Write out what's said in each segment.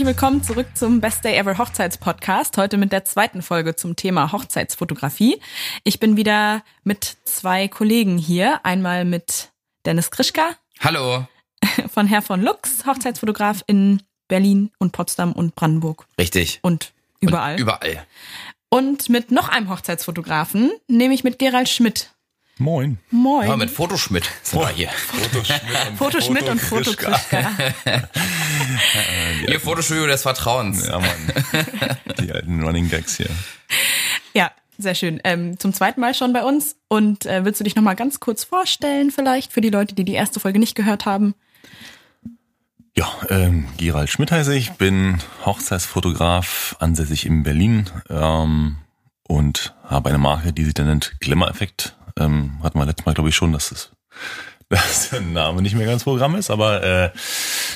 Herzlich willkommen zurück zum Best Day Ever Hochzeitspodcast. Heute mit der zweiten Folge zum Thema Hochzeitsfotografie. Ich bin wieder mit zwei Kollegen hier. Einmal mit Dennis Krischka. Hallo. Von Herr von Lux, Hochzeitsfotograf in Berlin und Potsdam und Brandenburg. Richtig. Und überall. Und überall. Und mit noch einem Hochzeitsfotografen, nämlich mit Gerald Schmidt. Moin. Moin. Aber mit Fotoschmidt sind wir hier. Fotoschmidt und Fotokrischka. Ihr Fotostudio des Vertrauens. Ja, Mann. Die alten Running Gags hier. Ja, sehr schön. Ähm, zum zweiten Mal schon bei uns. Und äh, willst du dich nochmal ganz kurz vorstellen, vielleicht, für die Leute, die die erste Folge nicht gehört haben? Ja, ähm, Gerald Schmidt heiße ich, bin Hochzeitsfotograf, ansässig in Berlin ähm, und habe eine Marke, die sich dann nennt Glamour-Effekt. Ähm, hatten wir letztes Mal, glaube ich, schon, dass, es, dass der Name nicht mehr ganz Programm ist, aber äh,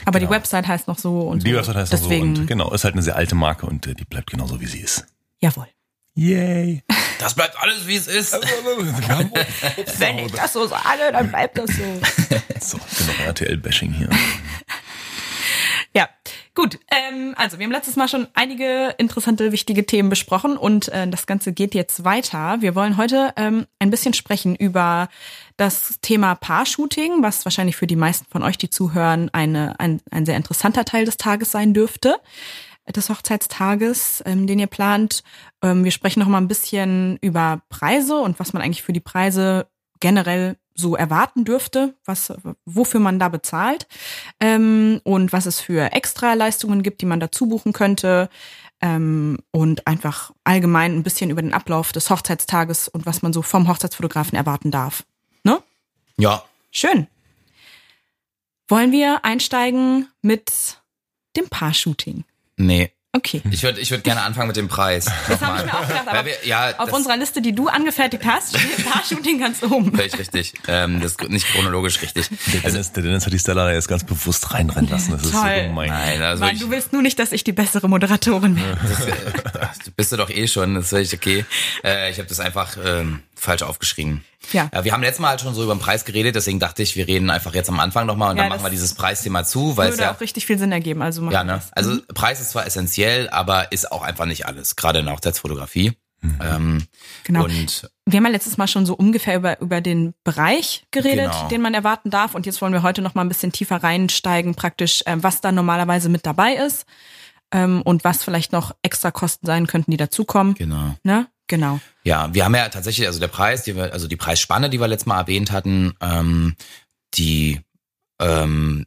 Aber Genau. die Website heißt noch so. Und die so. Website heißt Deswegen, auch so und genau, ist halt eine sehr alte Marke und äh, die bleibt genauso, wie sie ist. Jawohl. Yay! Das bleibt alles, wie es ist. Wenn ich das so sage, dann bleibt das so. so, genug RTL-Bashing hier. Ja, gut. Ähm, also wir haben letztes Mal schon einige interessante, wichtige Themen besprochen und äh, das Ganze geht jetzt weiter. Wir wollen heute ähm, ein bisschen sprechen über das Thema Paar-Shooting, was wahrscheinlich für die meisten von euch, die zuhören, eine, ein, ein sehr interessanter Teil des Tages sein dürfte des Hochzeitstages, ähm, den ihr plant. Ähm, wir sprechen noch mal ein bisschen über Preise und was man eigentlich für die Preise generell so erwarten dürfte, was, wofür man da bezahlt ähm, und was es für Extraleistungen gibt, die man dazu buchen könnte ähm, und einfach allgemein ein bisschen über den Ablauf des Hochzeitstages und was man so vom Hochzeitsfotografen erwarten darf. Ja. Schön. Wollen wir einsteigen mit dem Paar-Shooting? Nee. Okay. Ich würde ich würd gerne anfangen mit dem Preis. Das habe ich mir auch gedacht, aber wir, ja, auf das unserer Liste, die du angefertigt hast, steht Paar-Shooting ganz oben. völlig richtig. Ähm, das ist nicht chronologisch richtig. Der Dennis, der Dennis hat die Stella da jetzt ganz bewusst reinrennen lassen. Das ist so Toll. gemein. Nein, also Mann, ich, du willst nur nicht, dass ich die bessere Moderatorin bin. das, äh, du bist du doch eh schon, das ist völlig okay. Äh, ich habe das einfach ähm, falsch aufgeschrieben. Ja. wir haben letztes Mal halt schon so über den Preis geredet, deswegen dachte ich, wir reden einfach jetzt am Anfang nochmal und Ja, dann machen wir dieses Preisthema zu, weil es Würde ja auch richtig viel Sinn ergeben. Also Ja, ne? Also Preis ist zwar essentiell, aber ist auch einfach nicht alles, gerade in der Hochzeitsfotografie. Ähm, Genau. Und Wir haben ja letztes Mal schon so ungefähr über, über den Bereich geredet, Genau. den man erwarten darf. Und jetzt wollen wir heute noch mal ein bisschen tiefer reinsteigen, praktisch, ähm, was da normalerweise mit dabei ist ähm, und was vielleicht noch extra Kosten sein könnten, die dazukommen. genau. Ne? Genau. Ja, wir haben ja tatsächlich, also der Preis, die wir, also die Preisspanne, die wir letztes Mal erwähnt hatten, ähm, die ähm,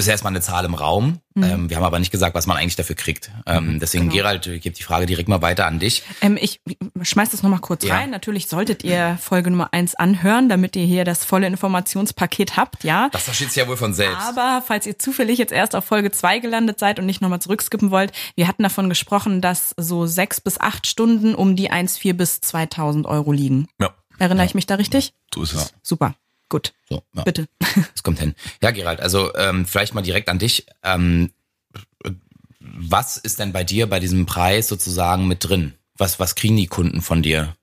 ist erstmal eine Zahl im Raum. Mhm. Ähm, wir haben aber nicht gesagt, was man eigentlich dafür kriegt. Ähm, deswegen, Genau. Gerald, ich gebe die Frage direkt mal weiter an dich. Ähm, ich schmeiß das noch mal kurz Ja. rein. Natürlich solltet ihr Folge Nummer eins anhören, damit ihr hier das volle Informationspaket habt, ja. Das versteht sich ja wohl von selbst. Aber falls ihr zufällig jetzt erst auf Folge zwei gelandet seid und nicht nochmal zurückskippen wollt, wir hatten davon gesprochen, dass so sechs bis acht Stunden um die 1,4 bis 2000 Euro liegen. Ja, Erinnere ich mich da richtig? so ist es. Super. Gut. so, ja. Bitte. Das kommt hin. Ja, Gerald, also ähm, vielleicht mal direkt an dich. Ähm, was ist denn bei dir bei diesem Preis sozusagen mit drin? Was, was kriegen die Kunden von dir?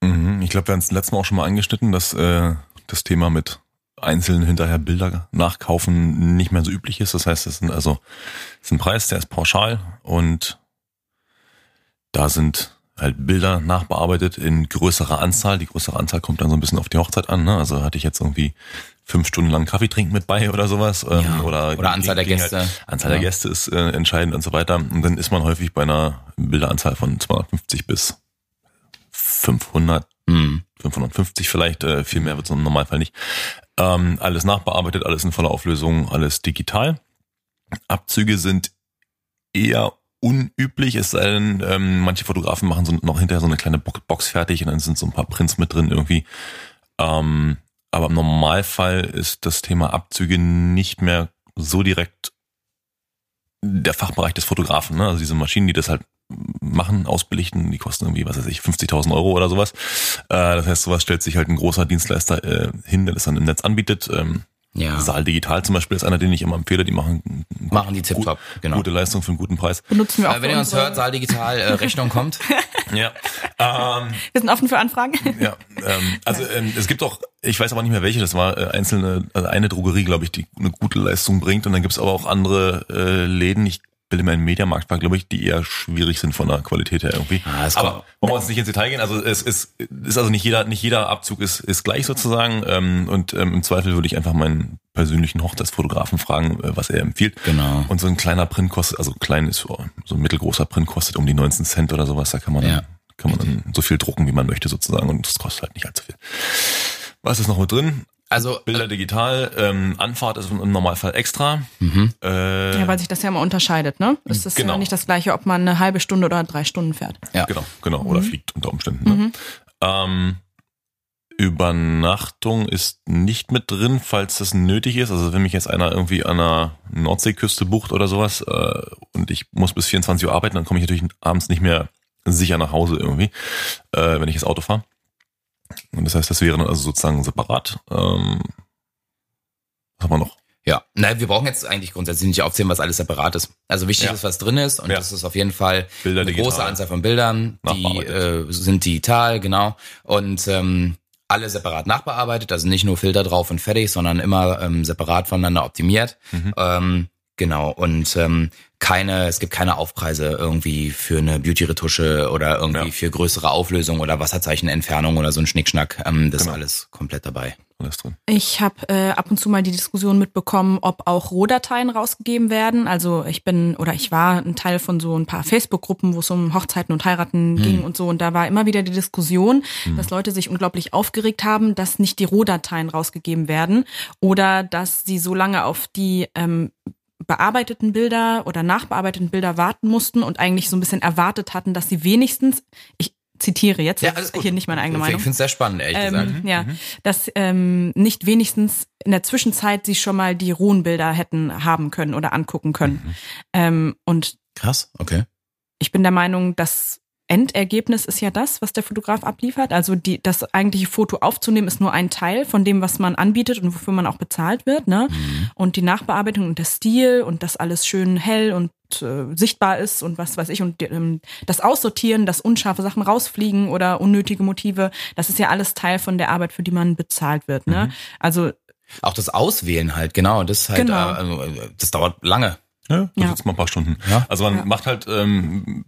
Mhm. Ich glaube, wir haben es letztes Mal auch schon mal angeschnitten, dass äh, das Thema mit einzeln hinterher Bilder nachkaufen nicht mehr so üblich ist. Das heißt, es sind also es ist ein Preis, der ist pauschal und da sind halt Bilder nachbearbeitet in größerer Anzahl. Die größere Anzahl kommt dann so ein bisschen auf die Hochzeit an. Ne? Also hatte ich jetzt irgendwie fünf Stunden lang Kaffee trinken mit bei oder sowas. Ähm, Ja. oder, Oder Anzahl der kriegen Gäste. Anzahl Ja. der Gäste ist äh, entscheidend und so weiter. Und dann ist man häufig bei einer Bilderanzahl von 250 bis 500 Hm. 550 vielleicht, äh, viel mehr wird es im Normalfall nicht. Ähm, alles nachbearbeitet, alles in voller Auflösung, alles digital. Abzüge sind eher unüblich, es sei denn, ähm, manche Fotografen machen so noch hinterher so eine kleine Bo- Box fertig und dann sind so ein paar Prints mit drin irgendwie. Ähm, aber im Normalfall ist das Thema Abzüge nicht mehr so direkt der Fachbereich des Fotografen. Ne? Also diese Maschinen, die das halt machen, ausbelichten, die kosten irgendwie, was weiß ich, 50.000 Euro oder sowas. Äh, das heißt, sowas stellt sich halt ein großer Dienstleister äh, hin, der das dann im Netz anbietet. Ähm, Ja. Saal Digital zum Beispiel ist einer, den ich immer empfehle. Die machen Machen die tipptopp, genau. gute Leistung für einen guten Preis. Benutzen wir auch Äh, wenn ihr uns hört, Saal Digital, äh, Rechnung kommt. Ja. Ähm, Wir sind offen für Anfragen. ja. Ähm, also ähm, es gibt auch, ich weiß aber nicht mehr welche, das war äh, einzelne, also eine Drogerie, glaube ich, die eine gute Leistung bringt. Und dann gibt's aber auch andere äh, Läden. Ich Bilder im Mediamarkt war, glaube ich, die eher schwierig sind von der Qualität her irgendwie. Ah, es Aber wollen wir uns nicht ins Detail gehen? Also es ist, ist also nicht jeder, nicht jeder Abzug ist, ist gleich sozusagen. Ähm, und ähm, im Zweifel würde ich einfach meinen persönlichen Hochzeitsfotografen fragen, äh, was er empfiehlt. Genau. Und so ein kleiner Print kostet, also klein ist so, ein mittelgroßer Print kostet um die 19 Cent oder sowas. Da kann man dann, Ja. kann man dann so viel drucken, wie man möchte sozusagen. Und das kostet halt nicht allzu viel. Was ist noch mit drin? Also, Bilder digital, ähm, Anfahrt ist im Normalfall extra. mhm. Äh, Ja, weil sich das ja immer unterscheidet, ne? Es ist Genau. ja nicht das gleiche, ob man eine halbe Stunde oder drei Stunden fäährt. ja. Genau, genau. Oder fliegt unter Umständen. Ne? Mhm. Ähm, Übernachtung ist nicht mit drin, falls das nötig ist. Also wenn mich jetzt einer irgendwie an einer Nordseeküste bucht oder sowas äh, und ich muss bis 24 Uhr arbeiten, dann komme ich natürlich abends nicht mehr sicher nach Hause irgendwie, äh, wenn ich das Auto fahre. Und das heißt, das wäre dann also sozusagen separat. Ähm, was haben wir noch? Ja, nein, wir brauchen jetzt eigentlich grundsätzlich nicht aufzählen, was alles separat ist. Also wichtig Ja. ist, was drin ist und Ja. das ist auf jeden Fall Bilder eine digital. große Anzahl von Bildern, die äh, sind digital, genau. Und ähm, alle separat nachbearbeitet, also nicht nur Filter drauf und fertig, sondern immer ähm, separat voneinander optimiert. Mhm. Ähm, genau. Und ähm, keine, es gibt keine Aufpreise irgendwie für eine Beauty-Retusche oder irgendwie Ja. für größere Auflösung oder Wasserzeichenentfernung oder so ein Schnickschnack. Ähm, das Genau. ist alles komplett dabei. Alles drin. Ich habe äh, ab und zu mal die Diskussion mitbekommen, ob auch Rohdateien rausgegeben werden. Also ich bin oder ich war ein Teil von so ein paar Facebook-Gruppen, wo es um Hochzeiten und Heiraten ging und so. Und da war immer wieder die Diskussion, dass Leute sich unglaublich aufgeregt haben, dass nicht die Rohdateien rausgegeben werden oder dass sie so lange auf die ähm, bearbeiteten Bilder oder nachbearbeiteten Bilder warten mussten und eigentlich so ein bisschen erwartet hatten, dass sie wenigstens, ich zitiere jetzt, das ist hier nicht meine eigene Meinung. Ich finde es sehr spannend, ehrlich gesagt. Ähm, ja, dass ähm, nicht wenigstens in der Zwischenzeit sie schon mal die rohen Bilder hätten haben können oder angucken können. Ähm, und Krass, okay. ich bin der Meinung, das Endergebnis ist ja das, was der Fotograf abliefert. Also die, das eigentliche Foto aufzunehmen ist nur ein Teil von dem, was man anbietet und wofür man auch bezahlt wird. Ne? Und die Nachbearbeitung und der Stil und das alles schön hell und äh, sichtbar ist und was weiß ich und ähm, das Aussortieren, dass unscharfe Sachen rausfliegen oder unnötige Motive, das ist ja alles Teil von der Arbeit, für die man bezahlt wird. Ne? Also Auch das Auswählen halt, genau. Das ist halt, Genau. äh, äh, das dauert lange. Ja, das Ja. sitzt mal ein paar Stunden. Ja. Also man Ja. macht halt, ähm,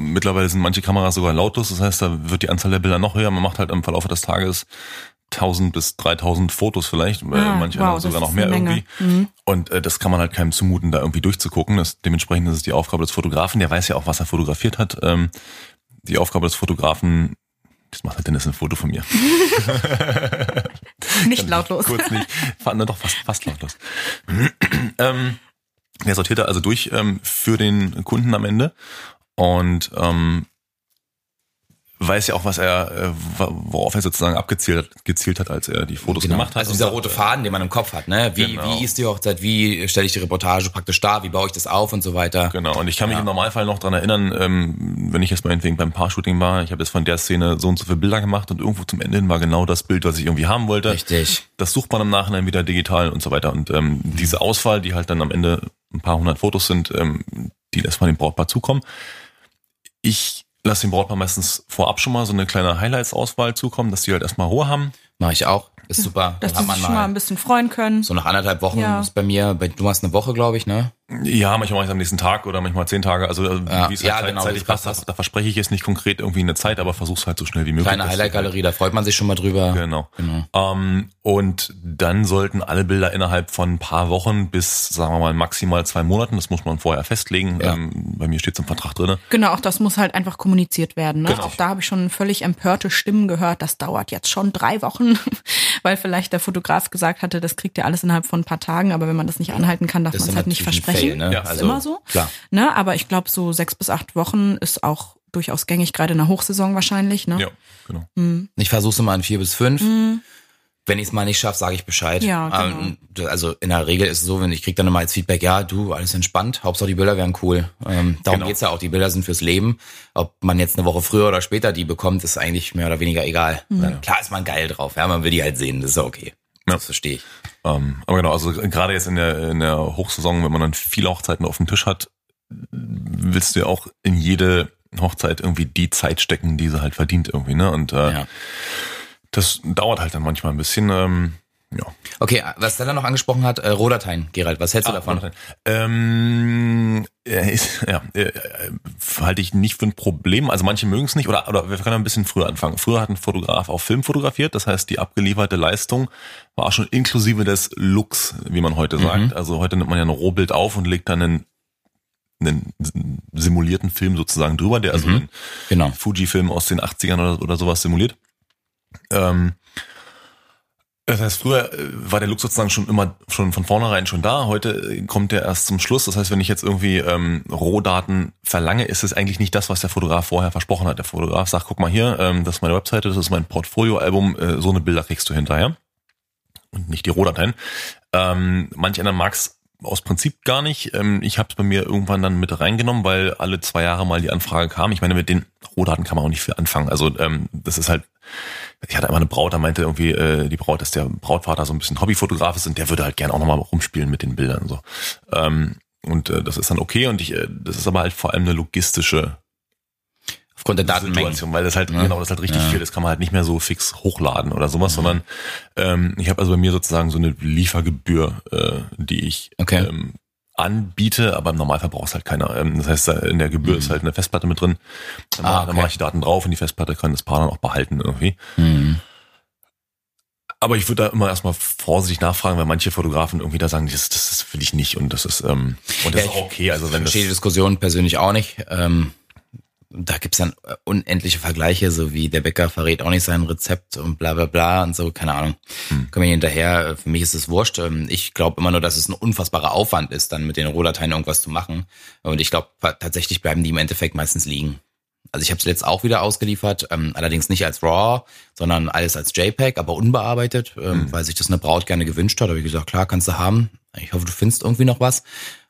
mittlerweile sind manche Kameras sogar lautlos, das heißt, da wird die Anzahl der Bilder noch höher. Man macht halt im Verlauf des Tages 1000 bis 3000 Fotos vielleicht, äh, Ah, manche wow, sogar noch mehr irgendwie. Mhm. Und äh, das kann man halt keinem zumuten, da irgendwie durchzugucken. Das, dementsprechend ist es die Aufgabe des Fotografen, der weiß ja auch, was er fotografiert hat. Ähm, die Aufgabe des Fotografen, das macht halt Dennis ein Foto von mir. nicht lautlos. Kurz nicht. Doch, fast, fast lautlos. ähm, der sortiert da also durch ähm, für den Kunden am Ende. Und ähm, weiß ja auch, was er, äh, worauf er sozusagen abgezielt hat, gezielt hat, als er die Fotos gemacht hat. Also dieser rote Faden, den man im Kopf hat, ne? Wie, Genau. wie ist die Hochzeit, wie stelle ich die Reportage praktisch dar, wie baue ich das auf und so weiter. Genau, und ich kann mich Ja. im Normalfall noch dran erinnern, ähm, wenn ich jetzt meinetwegen beim Paar-Shooting war, ich habe jetzt von der Szene so und so viele Bilder gemacht und irgendwo zum Ende hin war genau das Bild, was ich irgendwie haben wollte. Richtig. Das sucht man im Nachhinein wieder digital und so weiter. Und ähm, diese Auswahl, die halt dann am Ende ein paar hundert Fotos sind, ähm, die lässt man dem Brautpaar zukommen. Ich lasse dem Brautpaar meistens vorab schon mal so eine kleine Highlights-Auswahl zukommen, dass die halt erstmal Ruhe haben. Mache ich auch. Ist super. Dass Dann die sich man schon mal mal ein bisschen freuen können. so nach anderthalb Wochen Ja. ist bei mir, bei, du machst eine Woche, glaube ich, ne? Ja, manchmal mache ich am nächsten Tag oder manchmal zehn Tage. Also äh, Ja, wie es ja, halt genau, zeitlich das passt, passt. da, verspreche ich jetzt nicht konkret irgendwie eine Zeit, aber versuch's halt so schnell wie möglich. Kleine Highlight-Galerie, da freut man sich schon mal drüber. Genau. Genau. Ähm, und dann sollten alle Bilder innerhalb von ein paar Wochen bis, sagen wir mal, maximal zwei Monaten, das muss man vorher festlegen. Ja. Ähm, bei mir steht es im Vertrag drinne. Genau, auch das muss halt einfach kommuniziert werden. Ne? Genau. Auch da habe ich schon völlig empörte Stimmen gehört. Das dauert jetzt schon drei Wochen, weil vielleicht der Fotograf gesagt hatte, das kriegt ihr alles innerhalb von ein paar Tagen. Aber wenn man das nicht anhalten kann, darf Das man es halt nicht versprechen. Fail, ne? Ja, ist Also, immer so. Klar. Ne? Aber ich glaube, so sechs bis acht Wochen ist auch durchaus gängig, gerade in der Hochsaison wahrscheinlich. Ne? Ja, genau. Ich versuche immer in vier bis fünf. Wenn ich es mal nicht schaffe, sage ich Bescheid. Mhm. Ja, genau. Ähm, also in der Regel ist es so, wenn ich krieg dann immer als Feedback, ja, du, alles entspannt, Hauptsache die Bilder wären cool. Ähm, darum Genau. geht's ja auch, die Bilder sind fürs Leben. Ob man jetzt eine Woche früher oder später die bekommt, ist eigentlich mehr oder weniger egal. Dann, klar ist man geil drauf, ja, man will die halt sehen, das ist ja okay. Ja. Das verstehe ich. Ähm, aber genau, also gerade jetzt in der, in der Hochsaison, wenn man dann viele Hochzeiten auf dem Tisch hat, willst du ja auch in jede Hochzeit irgendwie die Zeit stecken, die sie halt verdient irgendwie, ne? Und äh, Ja. das dauert halt dann manchmal ein bisschen. Ähm, ja. Okay, was Stella noch angesprochen hat, äh, Rohdateien, Gerald, was hältst du Ah, davon? Ähm, äh, ist, ja, äh, halte ich nicht für ein Problem. Also manche mögen es nicht oder, oder wir können ein bisschen früher anfangen. Früher hat ein Fotograf auch Film fotografiert, das heißt, die abgelieferte Leistung war schon inklusive des Looks, wie man heute sagt. Also heute nimmt man ja ein Rohbild auf und legt dann einen, einen simulierten Film sozusagen drüber, der also Mhm. einen Genau. Fuji-Film aus den 80ern oder, oder sowas simuliert. Ähm, das heißt, früher äh, war der Look sozusagen schon immer schon von vornherein schon da. Heute äh, kommt der erst zum Schluss. Das heißt, wenn ich jetzt irgendwie ähm, Rohdaten verlange, ist es eigentlich nicht das, was der Fotograf vorher versprochen hat. Der Fotograf sagt, guck mal hier, ähm, das ist meine Webseite, das ist mein Portfolioalbum, äh, so eine Bilder kriegst du hinterher. Und nicht die Rohdateien. Ähm, manch einer mag's aus Prinzip gar nicht. Ähm, ich habe es bei mir irgendwann dann mit reingenommen, weil alle zwei Jahre mal die Anfrage kam. Ich meine, mit den Rohdaten kann man auch nicht viel anfangen. Also ähm, das ist halt, ich hatte einmal eine Braut, da meinte irgendwie äh, die Braut, dass der Brautvater so ein bisschen Hobbyfotograf ist und der würde halt gerne auch nochmal rumspielen mit den Bildern. So. Ähm, und äh, das ist dann okay und ich, äh, das ist aber halt vor allem eine logistische Aufgrund der Datenmengen. Weil das halt, Ja. genau, das ist halt richtig Ja. viel, das kann man halt nicht mehr so fix hochladen oder sowas, sondern ähm, ich habe also bei mir sozusagen so eine Liefergebühr, äh, die ich Okay. ähm, anbiete, aber im Normalfall braucht es halt keiner. Ähm, das heißt, da in der Gebühr ist halt eine Festplatte mit drin. Dann, Ah, mach- dann okay. mache ich die Daten drauf und die Festplatte kann das Paar dann auch behalten irgendwie. Mhm. Aber ich würde da immer erstmal vorsichtig nachfragen, weil manche Fotografen irgendwie da sagen, das, das ist für dich nicht und das ist ähm, und das Ja, ist auch okay. Also wenn das Verstehe die Diskussion persönlich auch nicht. Ähm, da gibt's dann äh, unendliche Vergleiche, so wie der Bäcker verrät auch nicht sein Rezept und bla bla bla und so, keine Ahnung. Hm. Kommen wir hinterher, Äh, für mich ist es wurscht. Ähm, Ich glaube immer nur, dass es ein unfassbarer Aufwand ist, dann mit den Rohdateien irgendwas zu machen. Und ich glaube, tatsächlich bleiben die im Endeffekt meistens liegen. Also ich habe es letzt auch wieder ausgeliefert, ähm, allerdings nicht als RAW, sondern alles als JPEG, aber unbearbeitet, ähm, Mhm. weil sich das eine Braut gerne gewünscht hat. Habe ich gesagt, klar, kannst du haben. Ich hoffe, du findest irgendwie noch was.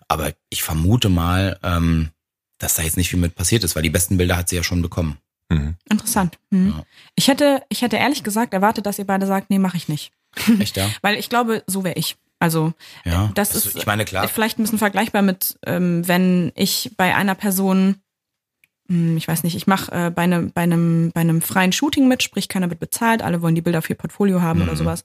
Aber ich vermute mal, ähm, dass da jetzt nicht viel mit passiert ist, weil die besten Bilder hat sie ja schon bekommen. Mhm. Interessant. Hm. Ja. Ich hätte, ich hätte ehrlich gesagt erwartet, dass ihr beide sagt, nee, mache ich nicht. Echt, ja? Weil ich glaube, so wäre ich. Also Ja. das Also, ist ich meine, klar. vielleicht ein bisschen vergleichbar mit, ähm, wenn ich bei einer Person, hm, ich weiß nicht, ich mache äh, bei, einem, bei, einem, bei einem freien Shooting mit, sprich keiner wird bezahlt, alle wollen die Bilder für ihr Portfolio haben oder Mhm. sowas.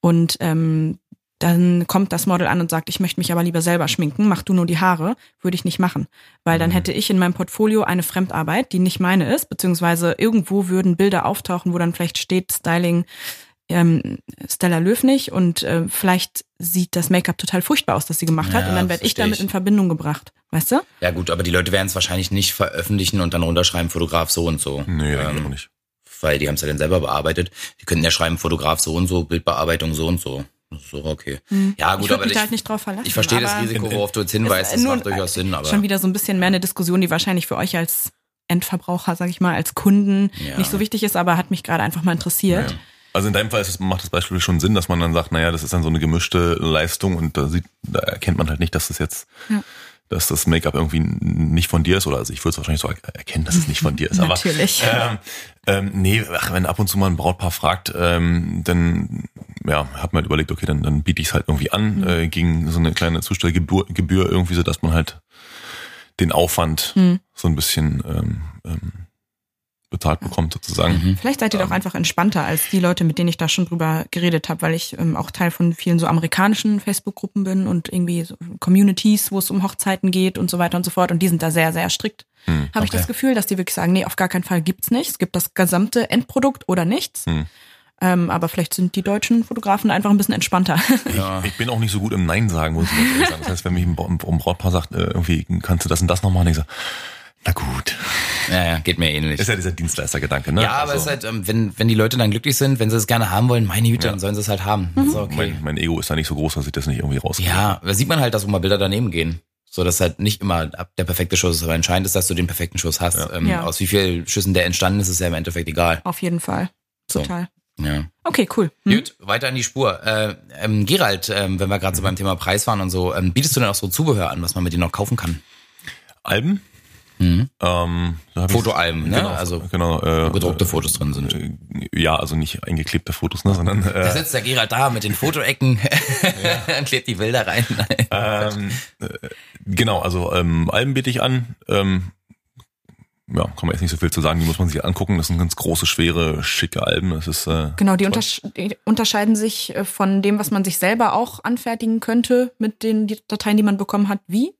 Und ähm, dann kommt das Model an und sagt, ich möchte mich aber lieber selber schminken, mach du nur die Haare, würde ich nicht machen. Weil dann Mhm. hätte ich in meinem Portfolio eine Fremdarbeit, die nicht meine ist, beziehungsweise irgendwo würden Bilder auftauchen, wo dann vielleicht steht Styling ähm, Stella Löwnig und äh, vielleicht sieht das Make-up total furchtbar aus, das sie gemacht hat Ja, und dann werde ich damit in Verbindung gebracht, weißt du? Ja gut, aber die Leute werden es wahrscheinlich nicht veröffentlichen und dann runterschreiben, Fotograf so und so. Nee, ähm, nicht. Weil die haben es ja dann selber bearbeitet. Die könnten ja schreiben, Fotograf so und so, Bildbearbeitung so und so. Das so okay. Ja ich gut, würde aber mich ich, halt nicht drauf verlassen. ich verstehe das Risiko, worauf du jetzt hinweist. ist, Das äh, macht durchaus Sinn, aber Schon wieder so ein bisschen mehr eine Diskussion, die wahrscheinlich für euch als Endverbraucher, sag ich mal, als Kunden Ja. nicht so wichtig ist, aber hat mich gerade einfach mal interessiert. Ja. Also in deinem Fall ist es, macht das Beispiel schon Sinn, dass man dann sagt, naja, das ist dann so eine gemischte Leistung und da sieht, da erkennt man halt nicht, dass das jetzt, Ja. Dass das Make-up irgendwie nicht von dir ist oder also ich würde es wahrscheinlich so er- erkennen, dass es nicht von dir ist. Natürlich. Aber ähm, ähm, nee, ach, wenn ab und zu mal ein Brautpaar fragt, ähm, dann ja, hat man halt überlegt, okay, dann, dann biete ich es halt irgendwie an Mhm. äh, gegen so eine kleine Zustellgebühr Gebühr irgendwie, so dass man halt den Aufwand Mhm. so ein bisschen ähm, ähm, bezahlt bekommt sozusagen. Mhm. Vielleicht seid ihr Ähm. doch einfach entspannter als die Leute, mit denen ich da schon drüber geredet habe, weil ich ähm, auch Teil von vielen so amerikanischen Facebook-Gruppen bin und irgendwie so Communities, wo es um Hochzeiten geht und so weiter und so fort. Und die sind da sehr, sehr strikt. Hm, Habe ich okay. das Gefühl, dass die wirklich sagen, nee, auf gar keinen Fall gibt's nicht. Es gibt das gesamte Endprodukt oder nichts. Hm. Ähm, aber vielleicht sind die deutschen Fotografen einfach ein bisschen entspannter. Ja. Ich bin auch nicht so gut im Nein sagen, muss ich ganz ehrlich sagen. Das heißt, wenn mich ein Bra- ein Brautpaar sagt, äh, irgendwie kannst du das und das noch machen, ich sage, na gut. ja, ja, geht mir ähnlich. Ist ja dieser Dienstleistergedanke, ne? ja, aber Also, es ist halt, ähm, wenn, wenn die Leute dann glücklich sind, wenn sie es gerne haben wollen, meine Güte, Ja. dann sollen sie es halt haben. Das ist okay. mein, mein Ego ist da nicht so groß, dass ich das nicht irgendwie rauskriege. Ja, da sieht man halt, dass auch mal Bilder daneben gehen. So, dass halt nicht immer ab- der perfekte Schuss ist, aber entscheidend ist, dass du den perfekten Schuss hast. Ja. Ähm, Ja. Aus wie vielen Schüssen der entstanden ist, ist ja im Endeffekt egal. Auf jeden Fall. So. Total. Ja. Okay, cool. Hm? Gut, weiter in die Spur. Äh, ähm, Gerald, ähm, wenn wir gerade so beim Thema Preis waren und so, ähm, bietest du denn auch so Zubehör an, was man mit dir noch kaufen kann? Alben? Mhm. Ähm, da Fotoalben, ne? Genau, Also, genau, äh, Wo gedruckte Fotos drin sind. äh, Ja, also nicht eingeklebte Fotos, ne, sondern Da äh, sitzt der Gerald da mit den Fotoecken und klebt die Bilder rein. ähm, äh, genau, also ähm, Alben biete ich an. Ähm, ja, kann man jetzt nicht so viel zu sagen. Die muss man sich angucken. Das sind ganz große, schwere, schicke Alben. Das ist äh, genau. Die, untersch die unterscheiden sich äh, von dem, was man sich selber auch anfertigen könnte mit den Dateien, die man bekommen hat. Wie?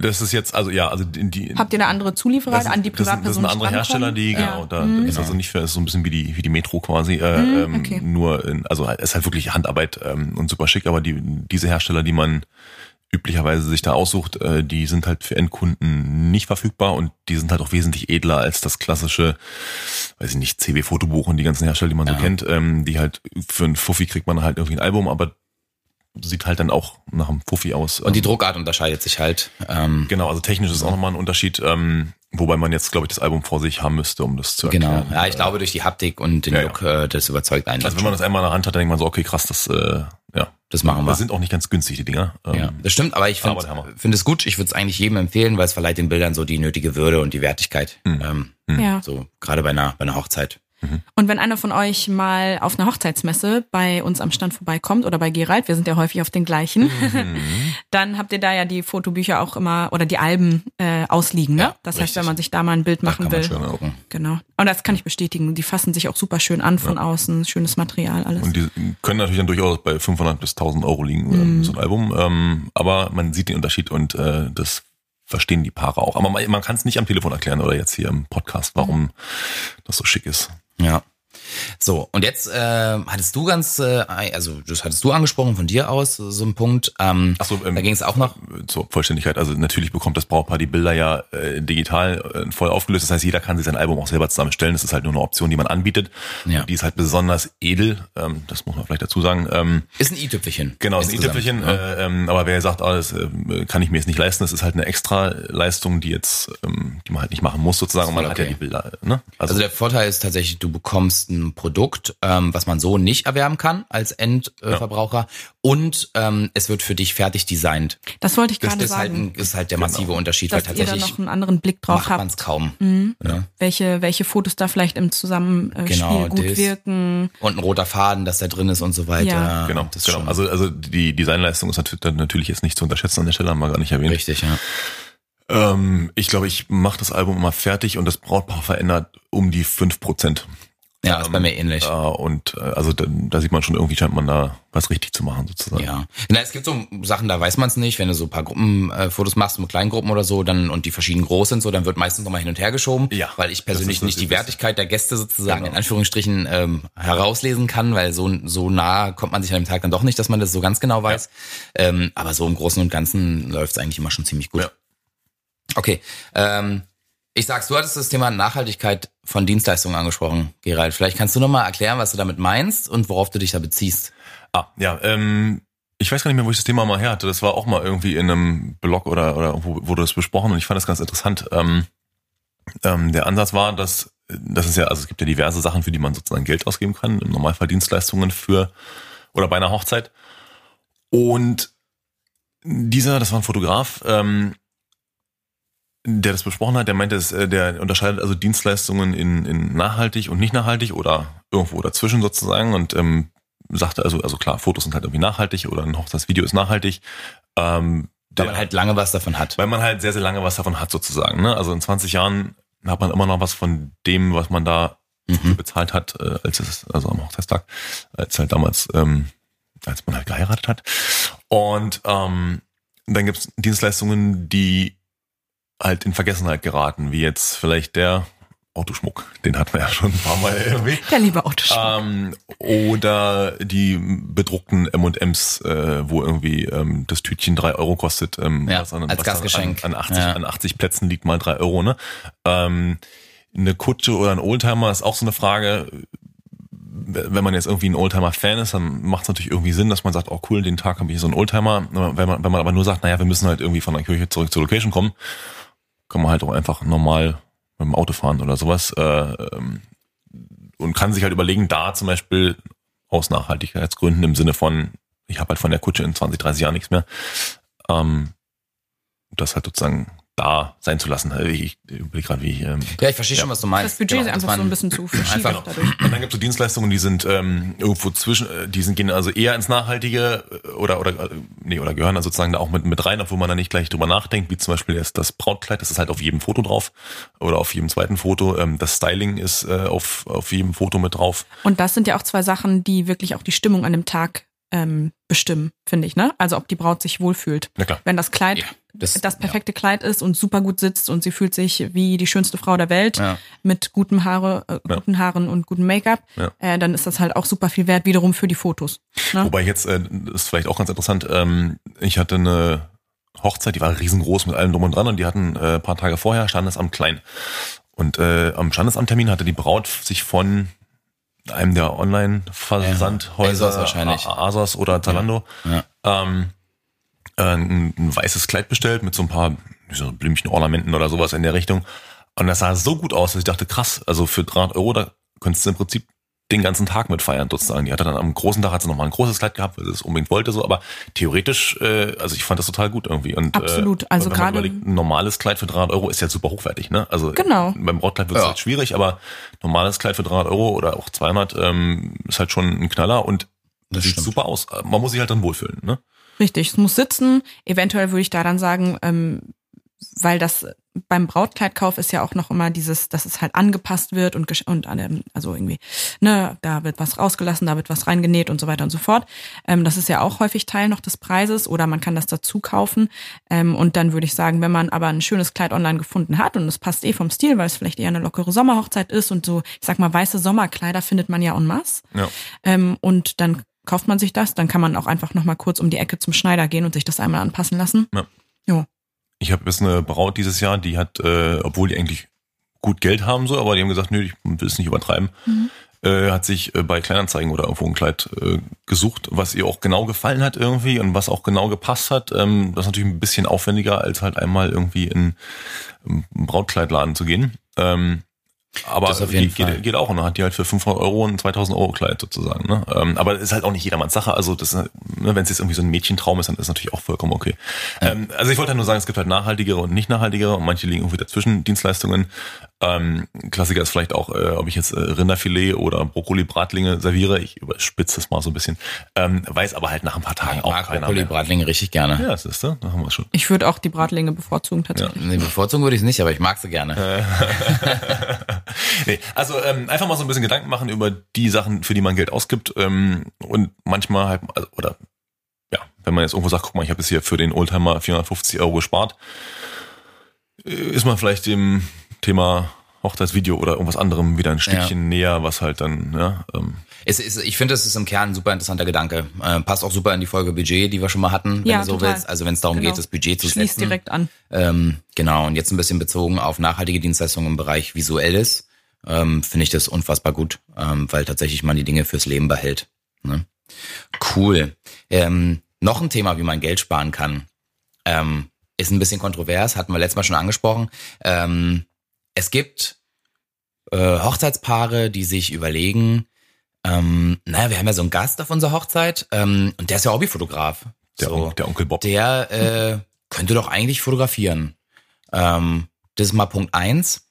Das ist jetzt, also ja, also die, die Habt ihr eine andere Zulieferer das, an die Privatpersonen? Das, das sind andere Hersteller, die, ja. genau, da mhm. ist also nicht für, ist so ein bisschen wie die, wie die Metro quasi, äh, mhm, okay. ähm, nur, in, also ist halt wirklich Handarbeit ähm, und super schick, aber die, diese Hersteller, die man üblicherweise sich da aussucht, äh, die sind halt für Endkunden nicht verfügbar und die sind halt auch wesentlich edler als das klassische, weiß ich nicht, CW-Fotobuch und die ganzen Hersteller, die man ja. so kennt, ähm, die halt für ein Fuffi kriegt man halt irgendwie ein Album, aber sieht halt dann auch nach einem Fuffi aus. Und die ähm, Druckart unterscheidet sich halt. Ähm, genau, also technisch ist auch nochmal ein Unterschied, ähm, wobei man jetzt, glaube ich, das Album vor sich haben müsste, um das zu genau. erklären. Genau, ja, ich glaube durch die Haptik und den ja, Look, ja. Äh, das überzeugt einen. Also wenn man das einmal in der Hand hat, dann denkt man so, okay, krass, das, äh, ja. Das machen wir. Das sind auch nicht ganz günstig, die Dinger. Ähm, ja, das stimmt, aber ich finde find es gut. Ich würde es eigentlich jedem empfehlen, weil es verleiht den Bildern so die nötige Würde und die Wertigkeit. Mhm. Ähm, mhm. ja. So, gerade bei einer, bei einer Hochzeit. Mhm. Und wenn einer von euch mal auf einer Hochzeitsmesse bei uns am Stand vorbeikommt oder bei Gerald, wir sind ja häufig auf den gleichen, mhm. dann habt ihr da ja die Fotobücher auch immer oder die Alben äh, ausliegen. Ne? Ja, das richtig. heißt, wenn man sich da mal ein Bild machen will. Genau. Und das kann ich bestätigen. Die fassen sich auch super schön an von ja. außen. Schönes Material, alles. Und die können natürlich dann durchaus bei 500 bis 1000 Euro liegen, mhm. so ein Album. Ähm, aber man sieht den Unterschied und äh, das verstehen die Paare auch. Aber man, man kann es nicht am Telefon erklären oder jetzt hier im Podcast, warum mhm. das so schick ist. Ja. So, und jetzt äh, hattest du ganz, äh, also das hattest du angesprochen von dir aus, so ein Punkt. Ähm, Ach so, ähm, da ging es auch noch. Zur Vollständigkeit, also natürlich bekommt das Brautpaar die Bilder ja äh, digital äh, voll aufgelöst. Das heißt, jeder kann sich sein Album auch selber zusammenstellen. Das ist halt nur eine Option, die man anbietet. Ja. Und die ist halt besonders edel, ähm, das muss man vielleicht dazu sagen. Ähm, ist ein i-Tüpfelchen. Genau, ist ein i-Tüpfelchen. Ja. Äh, ähm, aber wer sagt, ah, das äh, kann ich mir jetzt nicht leisten, das ist halt eine extra Leistung, die jetzt, ähm, die man halt nicht machen muss sozusagen. Und man okay. hat ja die Bilder. Ne? Also, also der Vorteil ist tatsächlich, du bekommst ein Produkt, ähm, was man so nicht erwerben kann als Endverbraucher. Ja. Und ähm, es wird für dich fertig designt. Das wollte ich gerade sagen. Halt ein, ist halt der massive genau. Unterschied, Dass weil tatsächlich ihr da noch einen anderen Blick drauf macht man es kaum. Mhm. Ja. Welche welche Fotos da vielleicht im Zusammenspiel genau, gut das. wirken. Und ein roter Faden, dass da drin ist und so weiter. Ja. Genau, das genau. Also also die Designleistung ist natürlich jetzt nicht zu unterschätzen an der Stelle, haben wir gar nicht erwähnt. Richtig, ja. Ähm, ich glaube, ich mache das Album immer fertig und das Brautpaar verändert um die fünf Prozent. Ja, ist bei mir ähnlich. Äh, und äh, also da, da sieht man schon, irgendwie scheint man da was richtig zu machen, sozusagen. Ja. Na, es gibt so Sachen, da weiß man es nicht. Wenn du so ein paar Gruppenfotos äh, machst mit kleinen Gruppen oder so, dann und die verschieden groß sind, so, dann wird meistens nochmal hin und her geschoben. Ja. Weil ich persönlich nicht die Wertigkeit der Gäste sozusagen genau. in Anführungsstrichen ähm, herauslesen kann, weil so, so nah kommt man sich an dem Tag dann doch nicht, dass man das so ganz genau weiß. Ja. Ähm, aber so im Großen und Ganzen läuft es eigentlich immer schon ziemlich gut. Ja. Okay. Ähm, ich sag's, du hattest das Thema Nachhaltigkeit von Dienstleistungen angesprochen, Gerald. Vielleicht kannst du nochmal erklären, was du damit meinst und worauf du dich da beziehst. Ah, ja, ähm, ich weiß gar nicht mehr, wo ich das Thema mal her hatte. Das war auch mal irgendwie in einem Blog oder, oder wo wurde das besprochen und ich fand das ganz interessant. Ähm, ähm, der Ansatz war, dass das ist ja, also es gibt ja diverse Sachen, für die man sozusagen Geld ausgeben kann, im Normalfall Dienstleistungen für oder bei einer Hochzeit. Und dieser, das war ein Fotograf, ähm, der das besprochen hat, der meinte, äh, der unterscheidet also Dienstleistungen in, in nachhaltig und nicht nachhaltig oder irgendwo dazwischen sozusagen und ähm, sagte also, also klar, Fotos sind halt irgendwie nachhaltig oder ein Hochzeitsvideo ist nachhaltig. Ähm, weil man halt lange was davon hat. Weil man halt sehr, sehr lange was davon hat sozusagen. Ne? Also in 20 Jahren hat man immer noch was von dem, was man da mhm. bezahlt hat, äh, als es, also am Hochzeitstag, als halt damals, ähm, als man halt geheiratet hat. Und ähm, dann gibt's Dienstleistungen, die halt in Vergessenheit geraten, wie jetzt vielleicht der Autoschmuck, den hatten wir ja schon ein paar Mal irgendwie. Der liebe Autoschmuck. Ähm, oder die bedruckten M&Ms, äh, wo irgendwie ähm, das Tütchen drei Euro kostet. Ähm, ja, was an, als was Gastgeschenk. An, an, 80, ja. an 80 Plätzen liegt mal drei Euro. Ne? Ähm, eine Kutsche oder ein Oldtimer ist auch so eine Frage. Wenn man jetzt irgendwie ein Oldtimer-Fan ist, dann macht es natürlich irgendwie Sinn, dass man sagt, oh cool, den Tag habe ich so einen Oldtimer. Wenn man, wenn man aber nur sagt, naja, wir müssen halt irgendwie von der Kirche zurück zur Location kommen, kann man halt auch einfach normal mit dem Auto fahren oder sowas. Äh, ähm, und kann sich halt überlegen, da zum Beispiel aus Nachhaltigkeitsgründen im Sinne von, ich habe halt von der Kutsche in 20, 30 Jahren nichts mehr, ähm, das halt sozusagen da sein zu lassen. Ich überlege gerade, wie ich. Ähm, ja, ich verstehe ja. schon, was du meinst. Das Budget genau, ist einfach so ein bisschen zu verschieben einfach, dadurch. Und dann gibt es so Dienstleistungen, die sind ähm, irgendwo zwischen, äh, die sind gehen also eher ins Nachhaltige äh, oder oder äh, nee oder gehören da sozusagen da auch mit mit rein, obwohl man da nicht gleich drüber nachdenkt, wie zum Beispiel jetzt das Brautkleid, das ist halt auf jedem Foto drauf oder auf jedem zweiten Foto. Ähm, das Styling ist äh, auf auf jedem Foto mit drauf. Und das sind ja auch zwei Sachen, die wirklich auch die Stimmung an dem Tag ähm, bestimmen, finde ich, ne? Also ob die Braut sich wohlfühlt. Na klar. Wenn das Kleid ja, das, das, perfekte ja. Kleid ist und super gut sitzt und sie fühlt sich wie die schönste Frau der Welt ja. mit guten Haare, äh, guten Haaren und gutem Make-up, äh, dann ist das halt auch super viel wert wiederum für die Fotos. Ne? Wobei jetzt äh, ist vielleicht auch ganz interessant. Ähm, ich hatte eine Hochzeit, die war riesengroß mit allem drum und dran und die hatten äh, paar Tage vorher Standesamt klein. Und äh, am Standesamttermin hatte die Braut sich von einem der Online-Versandhäuser, ja, wahrscheinlich. Asos oder Zalando, ja. Ja. Ähm, äh, ein, ein, weißes Kleid bestellt mit so ein paar so Blümchenornamenten oder sowas in der Richtung. Und das sah so gut aus, dass ich dachte, krass, also für 300 Euro, da könntest du im Prinzip den ganzen Tag mit feiern sozusagen. Die hatte dann am großen Tag hat sie noch mal ein großes Kleid gehabt, weil sie es unbedingt wollte so, aber theoretisch, äh, also ich fand das total gut irgendwie. Und, Absolut, äh, also gerade ein normales Kleid für 300 Euro ist ja super hochwertig, ne? Also genau. beim Brautkleid wird es ja. halt schwierig, aber normales Kleid für 300 Euro oder auch 200 ähm, ist halt schon ein Knaller und das sieht stimmt. super aus. Man muss sich halt dann wohlfühlen, ne? Richtig, es muss sitzen. Eventuell würde ich da dann sagen, ähm, weil das beim Brautkleidkauf ist ja auch noch immer dieses, dass es halt angepasst wird und, und also irgendwie, ne, da wird was rausgelassen, da wird was reingenäht und so weiter und so fort. Ähm, das ist ja auch häufig Teil noch des Preises oder man kann das dazu kaufen. Ähm, und dann würde ich sagen, wenn man aber ein schönes Kleid online gefunden hat und es passt eh vom Stil, weil es vielleicht eher eine lockere Sommerhochzeit ist und so, ich sag mal, weiße Sommerkleider findet man ja en masse. Ja. Ähm, und dann kauft man sich das, dann kann man auch einfach nochmal kurz um die Ecke zum Schneider gehen und sich das einmal anpassen lassen. Ja. Jo. Ich habe jetzt eine Braut dieses Jahr, die hat, äh, obwohl die eigentlich gut Geld haben so, aber die haben gesagt, nö, ich will es nicht übertreiben, mhm. äh, hat sich äh, bei Kleinanzeigen oder irgendwo ein Kleid äh, gesucht, was ihr auch genau gefallen hat irgendwie und was auch genau gepasst hat. Ähm, das ist natürlich ein bisschen aufwendiger, als halt einmal irgendwie in, in Brautkleidladen zu gehen. Ähm, aber das geht, geht, geht, auch und dann hat die halt für 500 Euro ein 2000 Euro Kleid sozusagen. Ne? Ähm, aber ist halt auch nicht jedermanns Sache. Also das, ne, wenn es jetzt irgendwie so ein Mädchentraum ist, dann ist es natürlich auch vollkommen okay. Ja. Ähm, also ich wollte halt nur sagen, es gibt halt nachhaltigere und nicht nachhaltigere und manche liegen irgendwie dazwischen Dienstleistungen. Ähm, Klassiker ist vielleicht auch, äh, ob ich jetzt äh, Rinderfilet oder Brokkoli-Bratlinge serviere. Ich überspitze das mal so ein bisschen. Ähm, weiß aber halt nach ein paar Tagen ich auch mag keiner Brokkoli-Bratlinge richtig gerne. Ja, das ist da, da haben wir schon. Ich würde auch die Bratlinge bevorzugen tatsächlich. Ja. Nee, bevorzugen würde ich es nicht, aber ich mag sie gerne. nee, also ähm, einfach mal so ein bisschen Gedanken machen über die Sachen, für die man Geld ausgibt ähm, und manchmal halt, also, oder ja, wenn man jetzt irgendwo sagt, guck mal, ich habe jetzt hier für den Oldtimer 450 Euro gespart, äh, ist man vielleicht dem Thema Hochzeitsvideo oder irgendwas anderem wieder ein Stückchen ja. näher, was halt dann, ja. Ähm. Es ist, ich finde, es ist im Kern ein super interessanter Gedanke. Äh, passt auch super in die Folge Budget, die wir schon mal hatten, wenn ja, du so total. willst. Also wenn es darum genau. geht, das Budget zu Schließt setzen. direkt an. Ähm, genau, und jetzt ein bisschen bezogen auf nachhaltige Dienstleistungen im Bereich Visuelles, ähm, finde ich das unfassbar gut, ähm, weil tatsächlich man die Dinge fürs Leben behält. Ne? Cool. Ähm, noch ein Thema, wie man Geld sparen kann. Ähm, ist ein bisschen kontrovers, hatten wir letztes Mal schon angesprochen. Ähm, es gibt äh, Hochzeitspaare, die sich überlegen, ähm, naja, wir haben ja so einen Gast auf unserer Hochzeit ähm, und der ist ja Hobbyfotograf. Der, so, der Onkel Bob. Der äh, könnte doch eigentlich fotografieren. Ähm, das ist mal Punkt eins.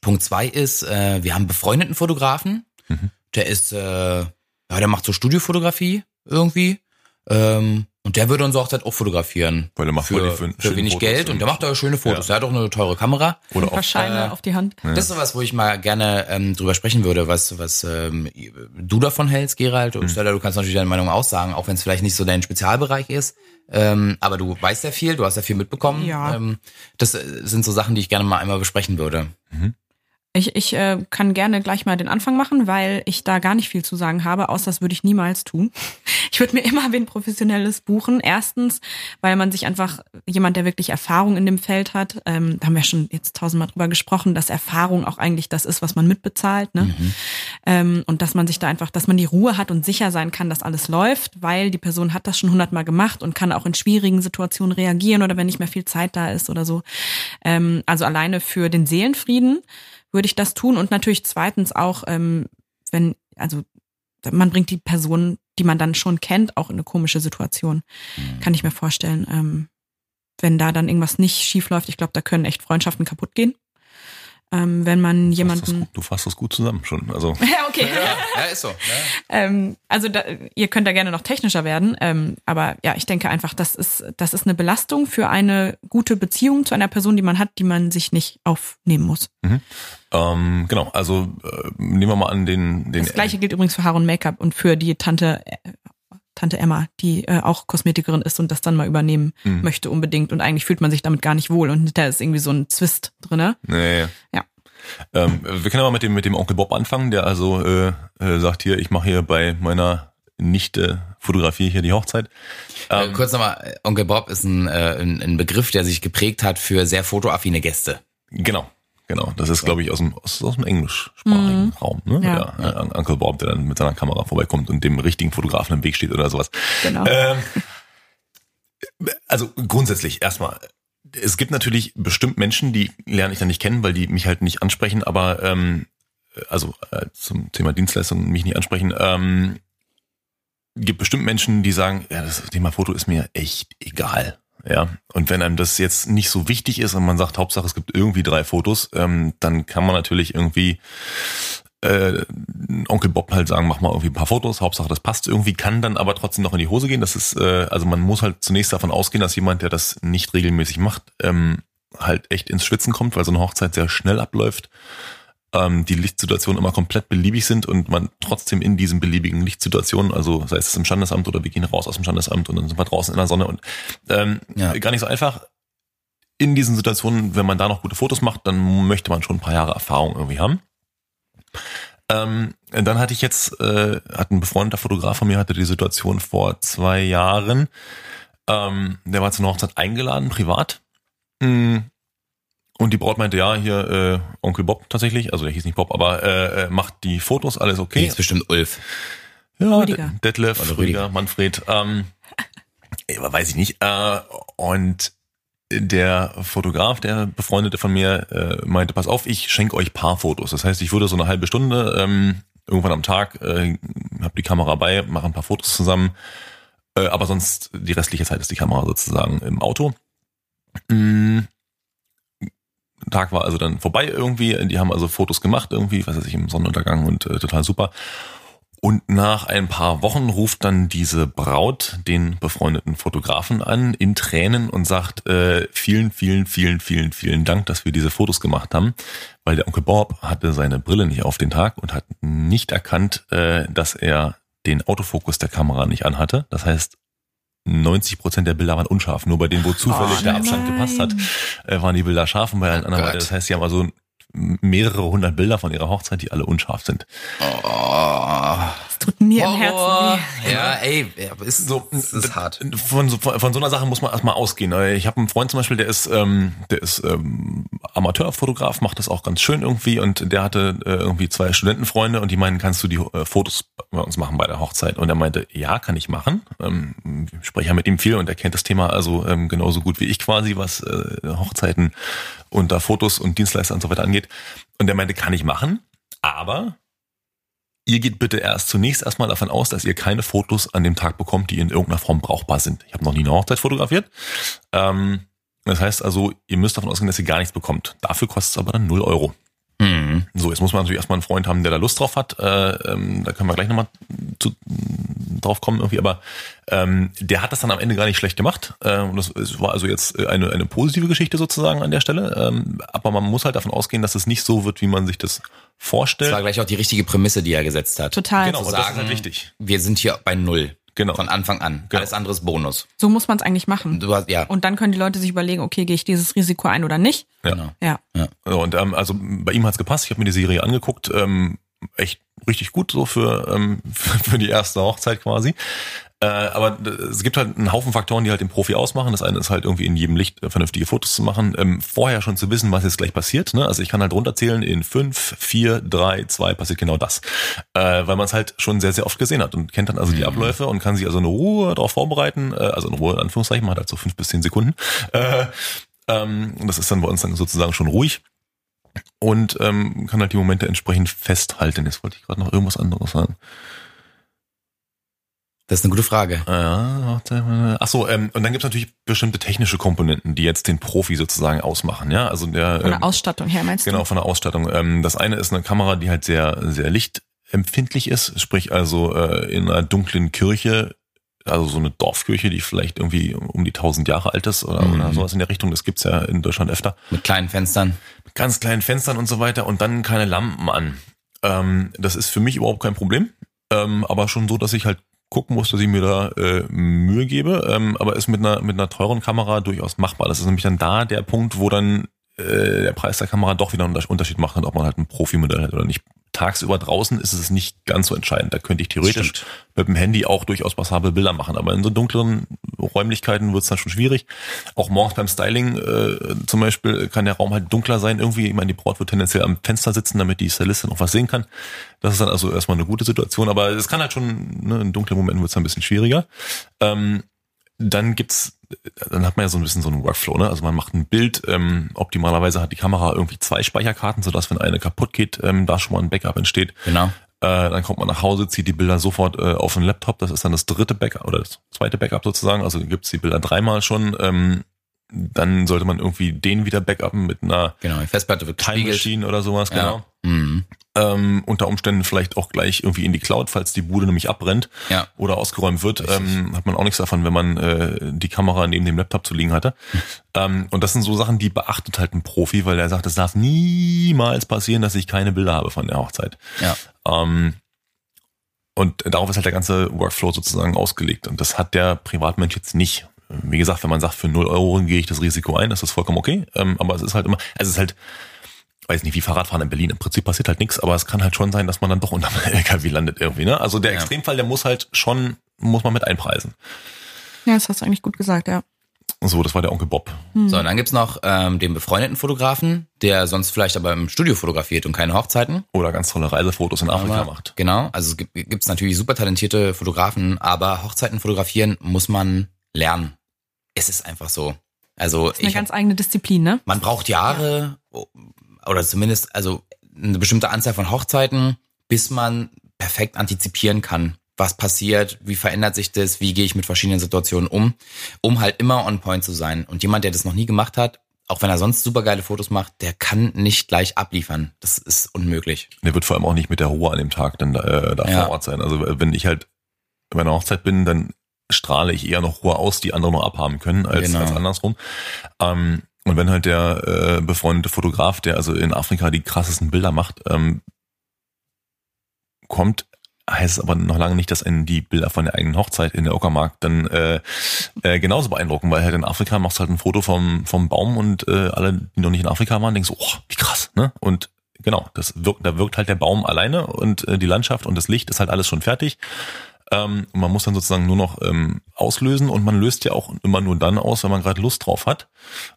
Punkt zwei ist, äh, wir haben einen befreundeten Fotografen. Mhm. Der ist, äh, ja, der macht so Studiofotografie irgendwie. Ähm, und der würde unsere Hochzeit auch fotografieren. Weil er macht für, für, für wenig Fotos Geld und der macht da schöne Fotos. Ja. Der hat auch eine teure Kamera. Oder Ein paar auch, Scheine äh, auf die Hand. Ja. Das ist sowas, wo ich mal gerne ähm, drüber sprechen würde, was, was ähm, du davon hältst, Gerald. Und Mhm. Stella, du kannst natürlich deine Meinung aussagen, auch wenn es vielleicht nicht so dein Spezialbereich ist. Ähm, aber du weißt ja viel, du hast ja viel mitbekommen. Ja. Ähm, das äh, sind so Sachen, die ich gerne mal einmal besprechen würde. Ich, ich äh, kann gerne gleich mal den Anfang machen, weil ich da gar nicht viel zu sagen habe, außer das würde ich niemals tun. Ich würde mir immer wen Professionelles buchen. Erstens, weil man sich einfach, jemand, der wirklich Erfahrung in dem Feld hat, ähm, da haben wir schon jetzt tausendmal drüber gesprochen, dass Erfahrung auch eigentlich das ist, was man mitbezahlt. Ne? Ähm, und dass man sich da einfach, dass man die Ruhe hat und sicher sein kann, dass alles läuft, weil die Person hat das schon hundertmal gemacht und kann auch in schwierigen Situationen reagieren oder wenn nicht mehr viel Zeit da ist oder so. Ähm, also alleine für den Seelenfrieden würde ich das tun und natürlich zweitens auch, ähm, wenn, also man bringt die Person, die man dann schon kennt, auch in eine komische Situation. Kann ich mir vorstellen. Ähm, wenn da dann irgendwas nicht schief läuft, ich glaube, da können echt Freundschaften kaputt gehen. Ähm, wenn man Du fasst, das, jemanden. gut- du fasst das gut zusammen schon. Also Ja, okay. Ja, ist so. Ne? Ähm, also da, ihr könnt da gerne noch technischer werden, ähm, aber ja, ich denke einfach, das ist das ist eine Belastung für eine gute Beziehung zu einer Person, die man hat, die man sich nicht aufnehmen muss. ähm, genau, also äh, nehmen wir mal an den den Das gleiche gilt übrigens für Haare und Make-up und für die Tante äh, Tante Emma, die äh, auch Kosmetikerin ist und das dann mal übernehmen Mhm. möchte unbedingt und eigentlich fühlt man sich damit gar nicht wohl und da ist irgendwie so ein Zwist drinne. Nee. Ja. Ähm, wir können aber mit dem mit dem Onkel Bob anfangen, der also äh, äh, sagt hier, ich mache hier bei meiner Nichte fotografiere hier die Hochzeit. Äh, Ähm, kurz nochmal, äh, Onkel Bob ist ein, äh, ein, ein Begriff, der sich geprägt hat für sehr fotoaffine Gäste. Genau, genau. Das ist, glaube ich, aus dem, aus, aus dem englischsprachigen Raum. Ne? Mhm. Ja. Ja. äh, Uncle Bob, der dann mit seiner Kamera vorbeikommt und dem richtigen Fotografen im Weg steht oder sowas. Genau. Ähm, also grundsätzlich erstmal. Es gibt natürlich bestimmt Menschen, die lerne ich dann nicht kennen, weil die mich halt nicht ansprechen, aber ähm, also äh, zum Thema Dienstleistung mich nicht ansprechen. Ähm, gibt bestimmt Menschen, die sagen, ja, das Thema Foto ist mir echt egal. Ja, und wenn einem das jetzt nicht so wichtig ist und man sagt, Hauptsache es gibt irgendwie drei Fotos, ähm, dann kann man natürlich irgendwie äh, Onkel Bob halt sagen, mach mal irgendwie ein paar Fotos, Hauptsache das passt irgendwie, kann dann aber trotzdem noch in die Hose gehen. Das ist, äh, also man muss halt zunächst davon ausgehen, dass jemand, der das nicht regelmäßig macht, ähm, halt echt ins Schwitzen kommt, weil so eine Hochzeit sehr schnell abläuft, ähm, die Lichtsituationen immer komplett beliebig sind und man trotzdem in diesen beliebigen Lichtsituationen, also sei es im Standesamt oder wir gehen raus aus dem Standesamt und dann sind wir draußen in der Sonne und ähm, Ja. gar nicht so einfach. In diesen Situationen, wenn man da noch gute Fotos macht, dann möchte man schon ein paar Jahre Erfahrung irgendwie haben. Ähm, dann hatte ich jetzt, äh, hat ein befreundeter Fotograf von mir hatte die Situation vor zwei Jahren. Ähm, der war zu einer Hochzeit eingeladen, privat. Mm. Und die Braut meinte, ja, hier äh, Onkel Bob tatsächlich, also der hieß nicht Bob, aber äh, äh, macht die Fotos, alles Okay. okay. ist bestimmt Ulf. Ja, Rüdiger. De- Detlef, Oder Rüdiger, Rüdiger. Manfred, ähm, ja, weiß ich nicht. Äh, und der Fotograf, der Befreundete von mir, äh, meinte, pass auf, ich schenke euch Paarfotos. Das heißt, ich würde so eine halbe Stunde ähm, irgendwann am Tag, äh, habe die Kamera bei, mache ein paar Fotos zusammen, äh, aber sonst die restliche Zeit ist die Kamera sozusagen im Auto. Mm. Tag war also dann vorbei irgendwie. Die haben also Fotos gemacht irgendwie, was weiß ich, im Sonnenuntergang und äh, total super. Und nach ein paar Wochen ruft dann diese Braut den befreundeten Fotografen an in Tränen und sagt, äh, vielen, vielen, vielen, vielen, vielen Dank, dass wir diese Fotos gemacht haben, weil der Onkel Bob hatte seine Brille nicht auf den Tag und hat nicht erkannt, äh, dass er den Autofokus der Kamera nicht anhatte. Das heißt, 90 Prozent der Bilder waren unscharf. Nur bei denen, wo zufällig Oh, der Abstand gepasst hat, äh, waren die Bilder scharf und bei allen anderen, Gott. das heißt, sie haben also mehrere hundert Bilder von ihrer Hochzeit, die alle unscharf sind. Oh. Es tut mir im Horror. Herzen weh. Ja, ey, ist so, ist, ist hart. Von so, von so einer Sache muss man erstmal ausgehen. Ich habe einen Freund zum Beispiel, der ist, ähm, der ist ähm, Amateurfotograf, macht das auch ganz schön irgendwie und der hatte äh, irgendwie zwei Studentenfreunde und die meinen, kannst du die äh, Fotos bei uns machen bei der Hochzeit? Und er meinte, ja, kann ich machen. Ähm, ich spreche ja mit ihm viel und er kennt das Thema also ähm, genauso gut wie ich quasi, was äh, Hochzeiten und da Fotos und Dienstleister und so weiter angeht. Und er meinte, kann ich machen, aber ihr geht bitte erst zunächst erstmal davon aus, dass ihr keine Fotos an dem Tag bekommt, die in irgendeiner Form brauchbar sind. Ich habe noch nie eine Hochzeit fotografiert. Ähm, das heißt also, ihr müsst davon ausgehen, dass ihr gar nichts bekommt. Dafür kostet es aber dann 0 Euro. Hm. So, jetzt muss man natürlich erstmal einen Freund haben, der da Lust drauf hat. Äh, ähm, da können wir gleich nochmal zu, drauf kommen irgendwie. Aber ähm, der hat das dann am Ende gar nicht schlecht gemacht. Äh, und das, es war also jetzt eine, eine positive Geschichte sozusagen an der Stelle. Ähm, aber man muss halt davon ausgehen, dass es nicht so wird, wie man sich das Das vorstellt. war gleich auch die richtige Prämisse, die er gesetzt hat. Total. genau, und das ist sagen- halt wichtig. Wir sind hier bei Null. Genau. Von Anfang an. Genau. Alles andere ist Bonus. So muss man es eigentlich machen. Du hast, ja. Und dann können die Leute sich überlegen, okay, gehe ich dieses Risiko ein oder nicht? Ja. Genau. Ja. So, Und ähm, also bei ihm hat's gepasst. Ich habe mir die Serie angeguckt. Ähm, echt richtig gut so für, ähm, für, für die erste Hochzeit quasi. Äh, aber es gibt halt einen Haufen Faktoren, die halt den Profi ausmachen. Das eine ist halt irgendwie in jedem Licht äh, vernünftige Fotos zu machen. Ähm, vorher schon zu wissen, was jetzt gleich passiert. Ne? Also ich kann halt runterzählen, in fünf, vier, drei, zwei passiert genau das. Äh, weil man es halt schon sehr, sehr oft gesehen hat und kennt dann also die Abläufe und kann sich also in Ruhe darauf vorbereiten. Äh, also in Ruhe in Anführungszeichen, man hat halt so fünf bis zehn Sekunden. Äh, ähm, und das ist dann bei uns dann sozusagen schon ruhig und ähm, kann halt die Momente entsprechend festhalten. Jetzt wollte ich gerade noch irgendwas anderes sagen. Das ist eine gute Frage. Ja, ach so, ähm, und dann gibt's natürlich bestimmte technische Komponenten, die jetzt den Profi sozusagen ausmachen, ja. Also der Von der ähm, Ausstattung her meinst genau du? von der Ausstattung. Ähm, das eine ist eine Kamera, die halt sehr sehr lichtempfindlich ist, sprich also äh, in einer dunklen Kirche, also so eine Dorfkirche, die vielleicht irgendwie um die 1000 Jahre alt ist oder, Mhm. oder sowas in der Richtung. Das gibt's ja in Deutschland öfter. Mit kleinen Fenstern. Mit ganz kleinen Fenstern und so weiter und dann keine Lampen an. Ähm, das ist für mich überhaupt kein Problem, ähm, aber schon so, dass ich halt gucken muss, dass ich mir da äh, Mühe gebe, ähm, aber ist mit einer mit einer teuren Kamera durchaus machbar. Das ist nämlich dann da der Punkt, wo dann äh, der Preis der Kamera doch wieder einen Unterschied macht, ob man halt ein Profimodell hat oder nicht. Tagsüber draußen ist es nicht ganz so entscheidend. Da könnte ich theoretisch Stimmt. mit dem Handy auch durchaus passable Bilder machen. Aber in so dunkleren Räumlichkeiten wird es dann schon schwierig. Auch morgens beim Styling äh, zum Beispiel kann der Raum halt dunkler sein. Irgendwie, ich meine, die Braut wird tendenziell am Fenster sitzen, damit die Stylistin auch was sehen kann. Das ist dann also erstmal eine gute Situation. Aber es kann halt schon, ne, in dunklen Momenten wird es ein bisschen schwieriger. Ähm, dann gibt's, dann hat man ja so ein bisschen so einen Workflow, ne? Also man macht ein Bild, ähm, optimalerweise hat die Kamera irgendwie zwei Speicherkarten, sodass wenn eine kaputt geht, ähm, da schon mal ein Backup entsteht. Genau. Äh, dann kommt man nach Hause, zieht die Bilder sofort äh, auf den Laptop. Das ist dann das dritte Backup oder das zweite Backup sozusagen. Also gibt's die Bilder dreimal schon. Ähm, dann sollte man irgendwie den wieder backuppen mit einer Genau. Die Festplatte wird Time. Machine oder sowas, genau. Ja. Mhm. Ähm, unter Umständen vielleicht auch gleich irgendwie in die Cloud, falls die Bude nämlich abbrennt Ja. oder ausgeräumt wird, ähm, hat man auch nichts davon, wenn man äh, die Kamera neben dem Laptop zu liegen hatte. Ähm, und das sind so Sachen, die beachtet halt ein Profi, weil er sagt, es darf niemals passieren, dass ich keine Bilder habe von der Hochzeit. Ja. Ähm, und darauf ist halt der ganze Workflow sozusagen ausgelegt. Und das hat der Privatmensch jetzt nicht. Wie gesagt, wenn man sagt, für 0 Euro gehe ich das Risiko ein, ist das vollkommen okay. Ähm, aber es ist halt immer, also es ist halt, weiß nicht, wie Fahrradfahren in Berlin. Im Prinzip passiert halt nichts, aber es kann halt schon sein, dass man dann doch unter einem LKW landet irgendwie. Ne? Also der Ja. Extremfall, der muss halt schon, muss man mit einpreisen. Ja, das hast du eigentlich gut gesagt, ja. So, das war der Onkel Bob. So, und dann gibt's noch ähm, den befreundeten Fotografen, der sonst vielleicht aber im Studio fotografiert und keine Hochzeiten. Oder ganz tolle Reisefotos in Afrika Aber- macht. Genau, also es gibt gibt's natürlich super talentierte Fotografen, aber Hochzeiten fotografieren muss man lernen. Es ist einfach so. Also Das ist eine ich, ganz eigene Disziplin, ne? man braucht Jahre oder zumindest also eine bestimmte Anzahl von Hochzeiten, bis man perfekt antizipieren kann, was passiert, wie verändert sich das, wie gehe ich mit verschiedenen Situationen um, um halt immer on point zu sein. Und jemand, der das noch nie gemacht hat, auch wenn er sonst super geile Fotos macht, der kann nicht gleich abliefern. Das ist unmöglich. Der wird vor allem auch nicht mit der Ruhe an dem Tag dann äh, da Ja. vor Ort sein. Also wenn ich halt bei einer Hochzeit bin, dann strahle ich eher noch Ruhe aus, die andere noch abhaben können, als, Genau. als andersrum. Ähm, und wenn halt der äh, befreundete Fotograf, der also in Afrika die krassesten Bilder macht, ähm, kommt, heißt es aber noch lange nicht, dass einen die Bilder von der eigenen Hochzeit in der Uckermark dann äh, äh, genauso beeindrucken, weil halt in Afrika machst du halt ein Foto vom, vom Baum und äh, alle, die noch nicht in Afrika waren, denken so, oh, wie krass, ne? Und genau, das wirkt, da wirkt halt der Baum alleine und äh, die Landschaft und das Licht ist halt alles schon fertig. Ähm, man muss dann sozusagen nur noch ähm, auslösen und man löst ja auch immer nur dann aus, wenn man gerade Lust drauf hat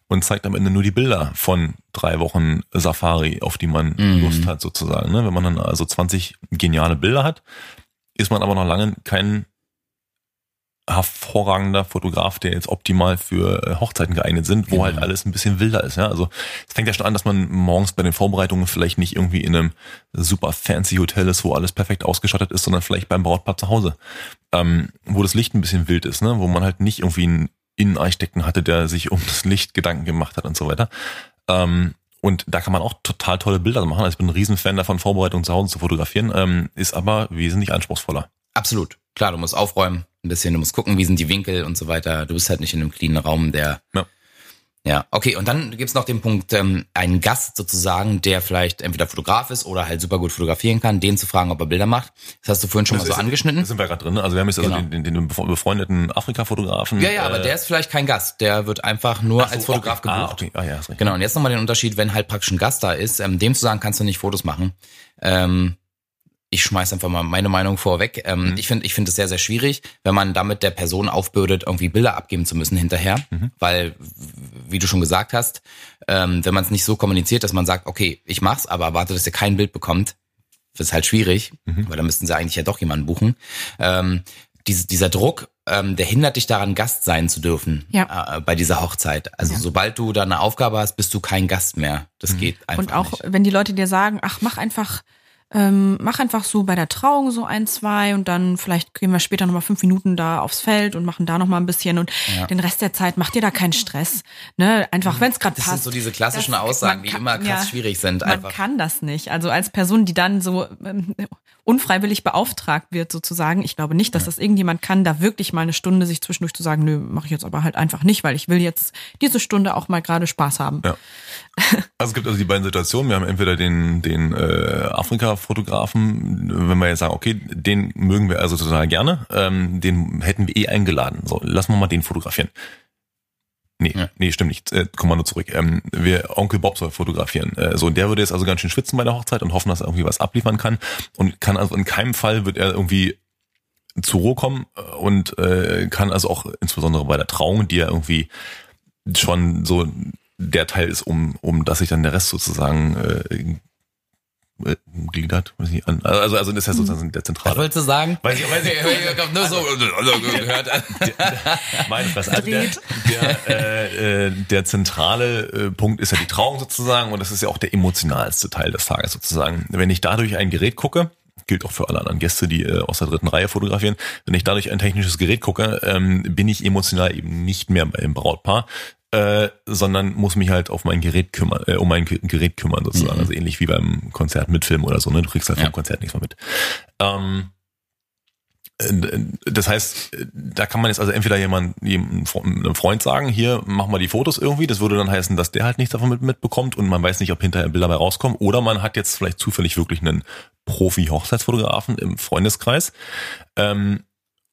und zeigt am Ende nur die Bilder von drei Wochen Safari, auf die man Mhm. Lust hat sozusagen. Ne? Wenn man dann also 20 geniale Bilder hat, ist man aber noch lange kein hervorragender Fotograf, der jetzt optimal für äh, Hochzeiten geeignet sind, wo Genau. halt alles ein bisschen wilder ist. Ja? Also es fängt ja schon an, dass man morgens bei den Vorbereitungen vielleicht nicht irgendwie in einem super fancy Hotel ist, wo alles perfekt ausgestattet ist, sondern vielleicht beim Brautpaar zu Hause, ähm, wo das Licht ein bisschen wild ist, ne? wo man halt nicht irgendwie einen Innenarchitekten hatte, der sich um das Licht Gedanken gemacht hat und so weiter. Ähm, und da kann man auch total tolle Bilder machen. Also ich bin ein Riesenfan davon, Vorbereitungen zu Hause zu fotografieren, ähm, ist aber wesentlich anspruchsvoller. Absolut. Klar, du musst aufräumen, ein bisschen, du musst gucken, wie sind die Winkel und so weiter. Du bist halt nicht in einem cleanen Raum, der. Ja. Ja, okay, und dann gibt's noch den Punkt, ähm, einen Gast sozusagen, der vielleicht entweder Fotograf ist oder halt super gut fotografieren kann, den zu fragen, ob er Bilder macht. Das hast du vorhin schon mal Das so ist- angeschnitten. Da sind wir gerade drin. ne? Also wir haben jetzt also Genau. den, den, den befreundeten Afrika-Fotografen. Ja, ja, aber äh, der ist vielleicht kein Gast. Der wird einfach nur so, als Fotograf okay. gebucht. Ah, okay. Ah, ja, ist recht. Genau, und jetzt nochmal den Unterschied, wenn halt praktisch ein Gast da ist, ähm, dem zu sagen, kannst du nicht Fotos machen. Ähm, ich schmeiß einfach mal meine Meinung vorweg. Ähm, Mhm. Ich finde ich finde es sehr, sehr schwierig, wenn man damit der Person aufbürdet, irgendwie Bilder abgeben zu müssen hinterher. Mhm. Weil, wie du schon gesagt hast, ähm, wenn man es nicht so kommuniziert, dass man sagt, okay, ich mach's, aber erwarte, dass ihr kein Bild bekommt, ist halt schwierig, Mhm. weil da müssten sie eigentlich ja doch jemanden buchen. Ähm, diese, dieser Druck, ähm, der hindert dich daran, Gast sein zu dürfen Ja. äh, bei dieser Hochzeit. Also Ja. sobald du da eine Aufgabe hast, bist du kein Gast mehr. Das geht einfach Und auch, nicht. wenn die Leute dir sagen, ach, mach einfach ähm, mach einfach so bei der Trauung so ein, zwei und dann vielleicht gehen wir später nochmal fünf Minuten da aufs Feld und machen da nochmal ein bisschen und Ja. den Rest der Zeit macht dir da keinen Stress. Ne? Einfach, wenn es gerade Das passt. sind so diese klassischen Das- Aussagen, man die kann- immer krass ja, schwierig sind. Man Einfach. kann das nicht. Also als Person, die dann so ähm, unfreiwillig beauftragt wird sozusagen, ich glaube nicht, dass das irgendjemand kann, da wirklich mal eine Stunde sich zwischendurch zu sagen, nö, mache ich jetzt aber halt einfach nicht, weil ich will jetzt diese Stunde auch mal gerade Spaß haben. Ja. Also es gibt also die beiden Situationen. Wir haben entweder den, den äh, Afrika-Fotografen, wenn wir jetzt sagen, okay, den mögen wir also total gerne, ähm, den hätten wir eh eingeladen. So, lassen wir mal den fotografieren. Nee, Ja. nee, stimmt nicht. Äh, Kommando zurück. Ähm, wir Onkel Bob soll fotografieren. Äh, so, und der würde jetzt also ganz schön schwitzen bei der Hochzeit und hoffen, dass er irgendwie was abliefern kann. Und kann also in keinem Fall wird er irgendwie zur Ruhe kommen äh, und äh, kann also auch insbesondere bei der Trauung, die ja irgendwie schon so der Teil ist, um, um dass sich dann der Rest sozusagen äh, äh, gliedert, weiß nicht, an. Also, also das ist ja sozusagen der Was zentrale. wolltest du sagen? Weiß ich- weiß ich- ich hab nur so gehört. Meine Fresse. Also der, der, äh, äh, der zentrale äh, Punkt ist ja die Trauung sozusagen und das ist ja auch der emotionalste Teil des Tages sozusagen. Wenn ich dadurch ein Gerät gucke, gilt auch für alle anderen Gäste, die äh, aus der dritten Reihe fotografieren, wenn ich dadurch ein technisches Gerät gucke, ähm, bin ich emotional eben nicht mehr beim Brautpaar, äh, sondern muss mich halt auf mein Gerät kümmern, äh, um mein Ge- Gerät kümmern sozusagen. Also ähnlich wie beim Konzert mit Film oder so, ne? Du kriegst halt vom Ja. Konzert nichts mehr mit. Ähm, äh, das heißt, da kann man jetzt also entweder jemand, jemandem einem Freund sagen, hier, mach mal die Fotos irgendwie. Das würde dann heißen, dass der halt nichts davon mit, mitbekommt und man weiß nicht, ob hinterher Bilder dabei rauskommen. Oder man hat jetzt vielleicht zufällig wirklich einen Profi-Hochzeitsfotografen im Freundeskreis. Ähm,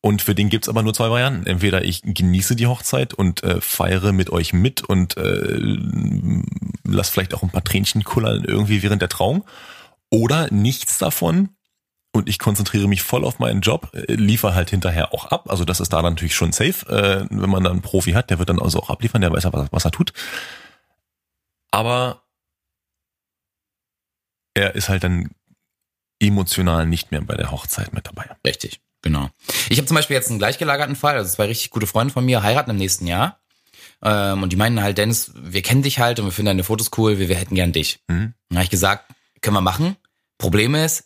und für den gibt's aber nur zwei Varianten. Entweder ich genieße die Hochzeit und äh, feiere mit euch mit und äh, lass vielleicht auch ein paar Tränchen kullern irgendwie während der Trauung. Oder nichts davon und ich konzentriere mich voll auf meinen Job, äh, liefere halt hinterher auch ab. Also das ist da natürlich schon safe, äh, wenn man dann einen Profi hat, der wird dann also auch abliefern, der weiß ja, was, was er tut. Aber er ist halt dann emotional nicht mehr bei der Hochzeit mit dabei. Richtig, genau. Ich habe zum Beispiel jetzt einen gleichgelagerten Fall. Also zwei richtig gute Freunde von mir heiraten im nächsten Jahr. Ähm, und die meinen halt, Dennis, wir kennen dich halt und wir finden deine Fotos cool, wir, wir hätten gern dich. Mhm. Dann habe ich gesagt, können wir machen. Problem ist,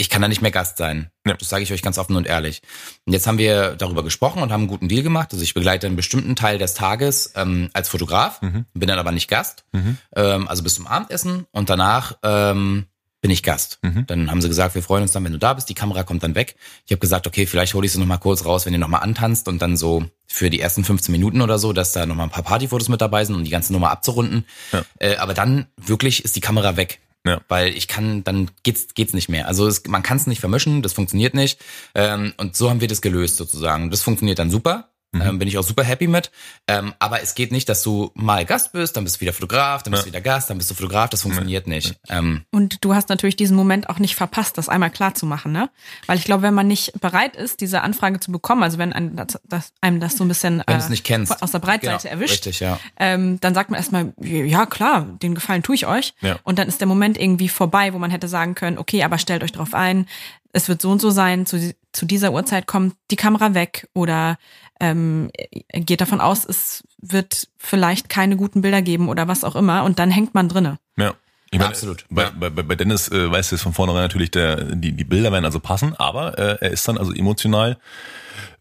ich kann da nicht mehr Gast sein. Ja. Das sage ich euch ganz offen und ehrlich. Und jetzt haben wir darüber gesprochen und haben einen guten Deal gemacht. Also ich begleite einen bestimmten Teil des Tages ähm, als Fotograf, Mhm. bin dann aber nicht Gast. Mhm. Ähm, also bis zum Abendessen und danach ähm, bin ich Gast. Mhm. Dann haben sie gesagt, wir freuen uns dann, wenn du da bist. Die Kamera kommt dann weg. Ich habe gesagt, okay, vielleicht hole ich sie noch mal kurz raus, wenn ihr noch mal antanzt und dann so für die ersten 15 Minuten oder so, dass da noch mal ein paar Partyfotos mit dabei sind, um die ganze Nummer abzurunden. Ja. Äh, aber dann wirklich ist die Kamera weg. Ja. Weil ich kann, dann geht's, geht's nicht mehr. Also es, man kann es nicht vermischen, das funktioniert nicht. Ähm, und so haben wir das gelöst sozusagen. Das funktioniert dann super. Mhm. Ähm, bin ich auch super happy mit. Ähm, aber es geht nicht, dass du mal Gast bist, dann bist du wieder Fotograf, dann bist du wieder Gast, dann bist du Fotograf. Das funktioniert nicht. Ähm, Und du hast natürlich diesen Moment auch nicht verpasst, das einmal klar zu machen, ne? Weil ich glaube, wenn man nicht bereit ist, diese Anfrage zu bekommen, also wenn einem das, das, einem das so ein bisschen von- aus der Breitseite Genau, erwischt, richtig, ja. ähm, dann sagt man erstmal, ja klar, den Gefallen tue ich euch. Ja. Und dann ist der Moment irgendwie vorbei, wo man hätte sagen können, okay, aber stellt euch drauf ein, es wird so und so sein, zu, zu dieser Uhrzeit kommt die Kamera weg oder ähm, geht davon aus, es wird vielleicht keine guten Bilder geben oder was auch immer und dann hängt man drinne. Ja. Ich meine, Absolut, Bei, ja. bei, bei Dennis äh, weißt du es von vornherein natürlich, der, die, die Bilder werden also passen, aber äh, er ist dann also emotional äh,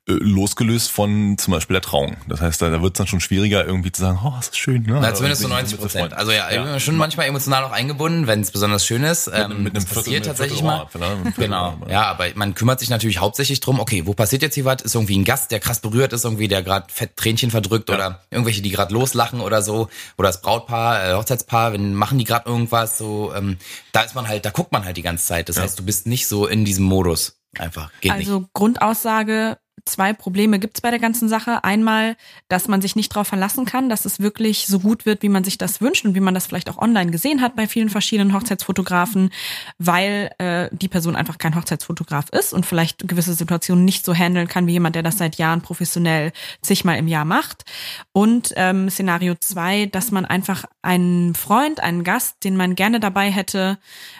losgelöst von zum Beispiel der Trauung. Das heißt, da, da wird es dann schon schwieriger, irgendwie zu sagen, oh, das ist schön. Ne? Na, zumindest so Sich 90 mit Prozent. Also ja, ich bin schon manchmal emotional auch eingebunden, wenn es besonders schön ist. Ähm, mit einem Viertel- passiert mit einem tatsächlich mal. Einem Viertel Genau. Ohr, Ja, aber man kümmert sich natürlich hauptsächlich drum, okay, wo passiert jetzt hier was? Ist irgendwie ein Gast, der krass berührt ist, irgendwie, der gerade fett Tränchen verdrückt oder irgendwelche, die gerade loslachen oder so. Oder das Brautpaar, äh, Hochzeitspaar, wenn machen die gerade irgendwas, so, ähm, da ist man halt, da guckt man halt die ganze Zeit. Das heißt, du bist nicht so in diesem Modus. Einfach. Geht nicht. Also Grundaussage, zwei Probleme gibt's bei der ganzen Sache. Einmal, dass man sich nicht darauf verlassen kann, dass es wirklich so gut wird, wie man sich das wünscht und wie man das vielleicht auch online gesehen hat bei vielen verschiedenen Hochzeitsfotografen, weil äh, die Person einfach kein Hochzeitsfotograf ist und vielleicht gewisse Situationen nicht so handeln kann wie jemand, der das seit Jahren professionell zigmal im Jahr macht. Und ähm, Szenario zwei, dass man einfach einen Freund, einen Gast, den man gerne dabei hätte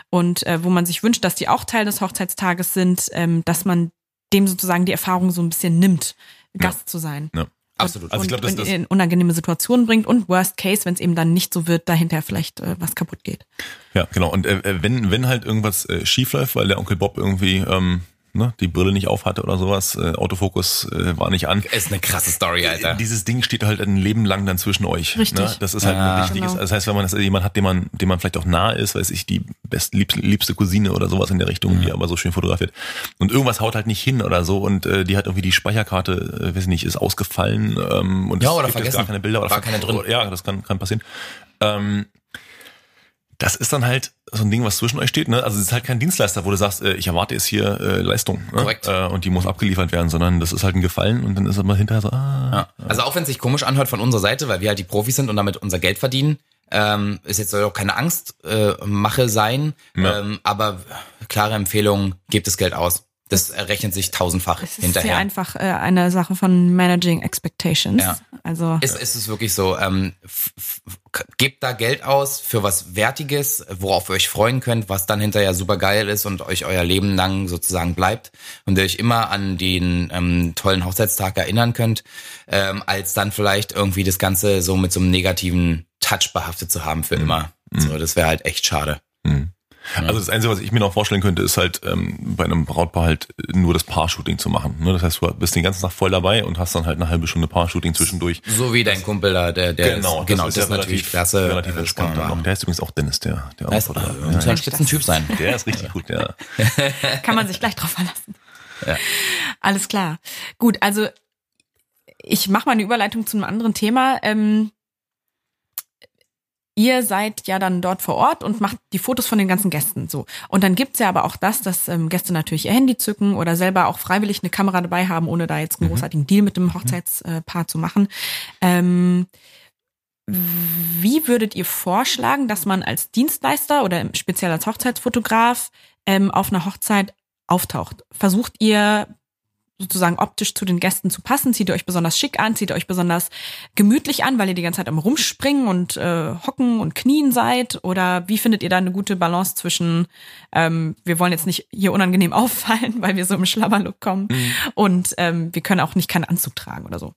und äh, wo man sich wünscht, dass die auch Teil des Hochzeitstages sind, ähm, dass man dem sozusagen die Erfahrung so ein bisschen nimmt, Gast zu sein. Ja. Absolut. Und, Also ich glaub, das- und das- in unangenehme Situationen bringt und Worst Case, wenn es eben dann nicht so wird, dahinter vielleicht äh, was kaputt geht. Ja, genau. Und äh, äh, wenn, wenn halt irgendwas äh, schief läuft, weil der Onkel Bob irgendwie ähm, ne, die Brille nicht auf hatte oder sowas, äh, Autofokus äh, war nicht an. Ist eine krasse Story, Alter. Dieses Ding steht halt ein Leben lang dann zwischen euch. Richtig. Ne? Das ist halt Ja. ein wichtiges. Genau. Das heißt, wenn man das jemand hat, dem man, dem man vielleicht auch nahe ist, weiß ich, die best liebste, liebste Cousine oder sowas in der Richtung, die aber so schön fotografiert. Und irgendwas haut halt nicht hin oder so und äh, die hat irgendwie die Speicherkarte, äh, weiß ich nicht, ist ausgefallen ähm, und Ja, es oder gibt jetzt vergessen. gar keine Bilder oder War keine drin. Ja, das kann, kann passieren. Ähm, das ist dann halt so ein Ding, was zwischen euch steht. Ne? Also es ist halt kein Dienstleister, wo du sagst, äh, ich erwarte jetzt hier äh, Leistung ne? Korrekt. Äh, und die muss abgeliefert werden, sondern das ist halt ein Gefallen und dann ist aber hinterher so, ah, Ja. Also auch wenn es sich komisch anhört von unserer Seite, weil wir halt die Profis sind und damit unser Geld verdienen, ähm, ist jetzt soll auch keine Angstmache äh, Mache sein, Ja. ähm, aber klare Empfehlung, gebt das Geld aus. Das errechnet sich tausendfach Es ist hinterher. ja einfach äh, eine Sache von Managing Expectations. Ja. Also Ist, ist es wirklich so, ähm, gebt da Geld aus für was Wertiges, worauf ihr euch freuen könnt, was dann hinterher super geil ist und euch euer Leben lang sozusagen bleibt und ihr euch immer an den ähm, tollen Hochzeitstag erinnern könnt, ähm, als dann vielleicht irgendwie das Ganze so mit so einem negativen Touch behaftet zu haben für immer. So, das wäre halt echt schade. Also das Einzige, was ich mir noch vorstellen könnte, ist halt ähm, bei einem Brautpaar halt nur das Paar-Shooting zu machen. Ne? Das heißt, du bist den ganzen Tag voll dabei und hast dann halt eine halbe Stunde Paar-Shooting zwischendurch. So wie dein Kumpel da, der, der genau, ist, genau, das, ist natürlich klasse. Relativ Das kann entspannt. man machen. Der ist übrigens auch Dennis, der, der Der ist, Fotograf. äh, muss ein Spitzentyp sein. Der ist richtig gut, ja. kann man sich gleich drauf verlassen. Ja. Alles klar. Gut, also ich mache mal eine Überleitung zu einem anderen Thema. Ähm, ihr seid ja dann dort vor Ort und macht die Fotos von den ganzen Gästen so. Und dann gibt's ja aber auch das, dass ähm, Gäste natürlich ihr Handy zücken oder selber auch freiwillig eine Kamera dabei haben, ohne da jetzt einen großartigen Deal mit dem Hochzeitspaar zu machen. Ähm, wie würdet ihr vorschlagen, dass man als Dienstleister oder speziell als Hochzeitsfotograf ähm, auf einer Hochzeit auftaucht? Versucht ihr sozusagen optisch zu den Gästen zu passen? Zieht ihr euch besonders schick an? Zieht ihr euch besonders gemütlich an, weil ihr die ganze Zeit am Rumspringen und äh, hocken und knien seid? Oder wie findet ihr da eine gute Balance zwischen, ähm, wir wollen jetzt nicht hier unangenehm auffallen, weil wir so im Schlabberlook kommen und ähm, wir können auch nicht keinen Anzug tragen oder so?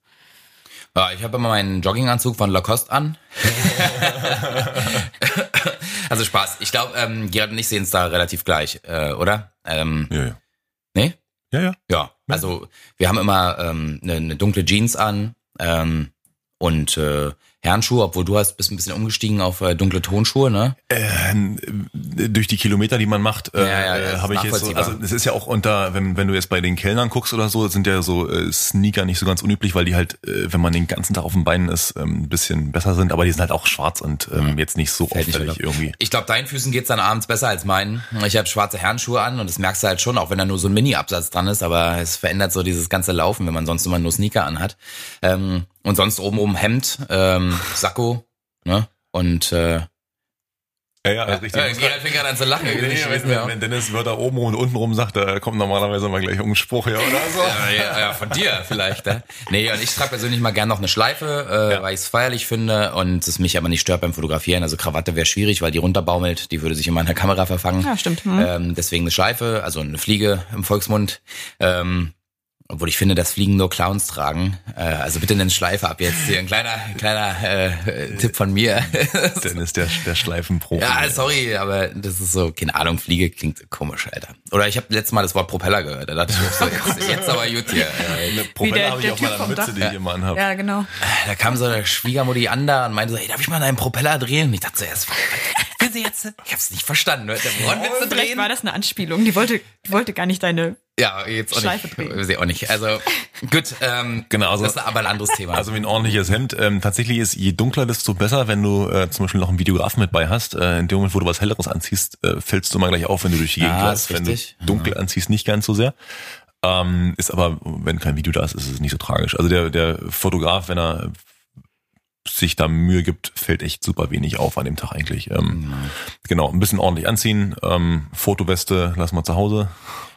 Ja, ich habe immer meinen Jogginganzug von Lacoste an. also Spaß. Ich glaube, ähm, Gerard und ich sehen es da relativ gleich, äh, oder? Ähm, Ja, ja. Ja, ja. Ja, also wir haben immer ähm, eine, eine dunkle Jeans an ähm, und äh, Herrenschuhe, obwohl du hast bist ein bisschen umgestiegen auf äh, dunkle Tonschuhe, ne? Ähm, durch die Kilometer, die man macht, äh, Ja, ja, äh, habe ich jetzt so, also es ist ja auch unter, wenn, wenn du jetzt bei den Kellnern guckst oder so, sind ja so äh, Sneaker nicht so ganz unüblich, weil die halt, äh, wenn man den ganzen Tag auf den Beinen ist, ähm, ein bisschen besser sind, aber die sind halt auch schwarz und ähm, jetzt nicht so Fällt nicht auffällig wieder. irgendwie. Ich glaube, deinen Füßen geht's dann abends besser als meinen. Ich habe schwarze Herrenschuhe an und das merkst du halt schon, auch wenn da nur so ein Mini-Absatz dran ist, aber es verändert so dieses ganze Laufen, wenn man sonst immer nur Sneaker anhat. Ähm, und sonst oben oben Hemd, ähm, Sakko, ne? Und äh, Ja, ja, ist richtig. äh, Gerald fängt gerade an zu lachen. Nee, Ich weiß wenn, wenn, Dennis Wörter oben und unten rum sagt, da kommt normalerweise mal gleich irgendein Spruch her oder so. Ja, ja, ja, von dir vielleicht. Ne? Nee, und ich trage persönlich mal gern noch eine Schleife, äh, Ja. weil ich es feierlich finde und es mich aber nicht stört beim Fotografieren. Also Krawatte wäre schwierig, weil die runterbaumelt, die würde sich in meiner Kamera verfangen. Ja, stimmt. Hm. Ähm, deswegen eine Schleife, also eine Fliege im Volksmund. Ähm, obwohl ich finde, dass Fliegen nur Clowns tragen. Äh, also bitte eine Schleife ab jetzt. Hier ein kleiner, ein kleiner äh, Tipp von mir. Dennis, der, der Schleifenprofi. ja, sorry, aber das ist so, keine Ahnung, Fliege klingt komisch, Alter. Oder ich habe letztes Mal das Wort Propeller gehört. Da dachte ich auch so, jetzt, jetzt aber gut hier. Äh, der- Propeller habe ich der Typ meiner vom Mütze, die ich immer anhabe. Ja, genau. Da kam so eine Schwiegermutti an da und meinte so, ey, darf ich mal einen Propeller drehen? Und ich dachte so, erst, will sie jetzt? Ich hab's nicht verstanden. Du Vielleicht drehen? war das eine Anspielung. Die wollte, die wollte gar nicht deine. Ja, jetzt auch Schleife nicht. ich auch nicht. Also, gut, ähm, Genau, also- das ist aber ein anderes Thema. Also wie ein ordentliches Hemd. Ähm, tatsächlich ist, je dunkler, desto besser, wenn du äh, zum Beispiel noch einen Videografen mit bei hast. Äh, in dem Moment, wo du was Helleres anziehst, äh, fällst du immer gleich auf, wenn du durch die Gegend Ja, läufst. Wenn du dunkel anziehst, nicht ganz so sehr. Ähm, ist aber, wenn kein Video da ist, ist es nicht so tragisch. Also der, der Fotograf, wenn er sich da Mühe gibt, fällt echt super wenig auf an dem Tag eigentlich. Ähm, Genau, ein bisschen ordentlich anziehen, ähm, Fotoweste lassen wir zu Hause.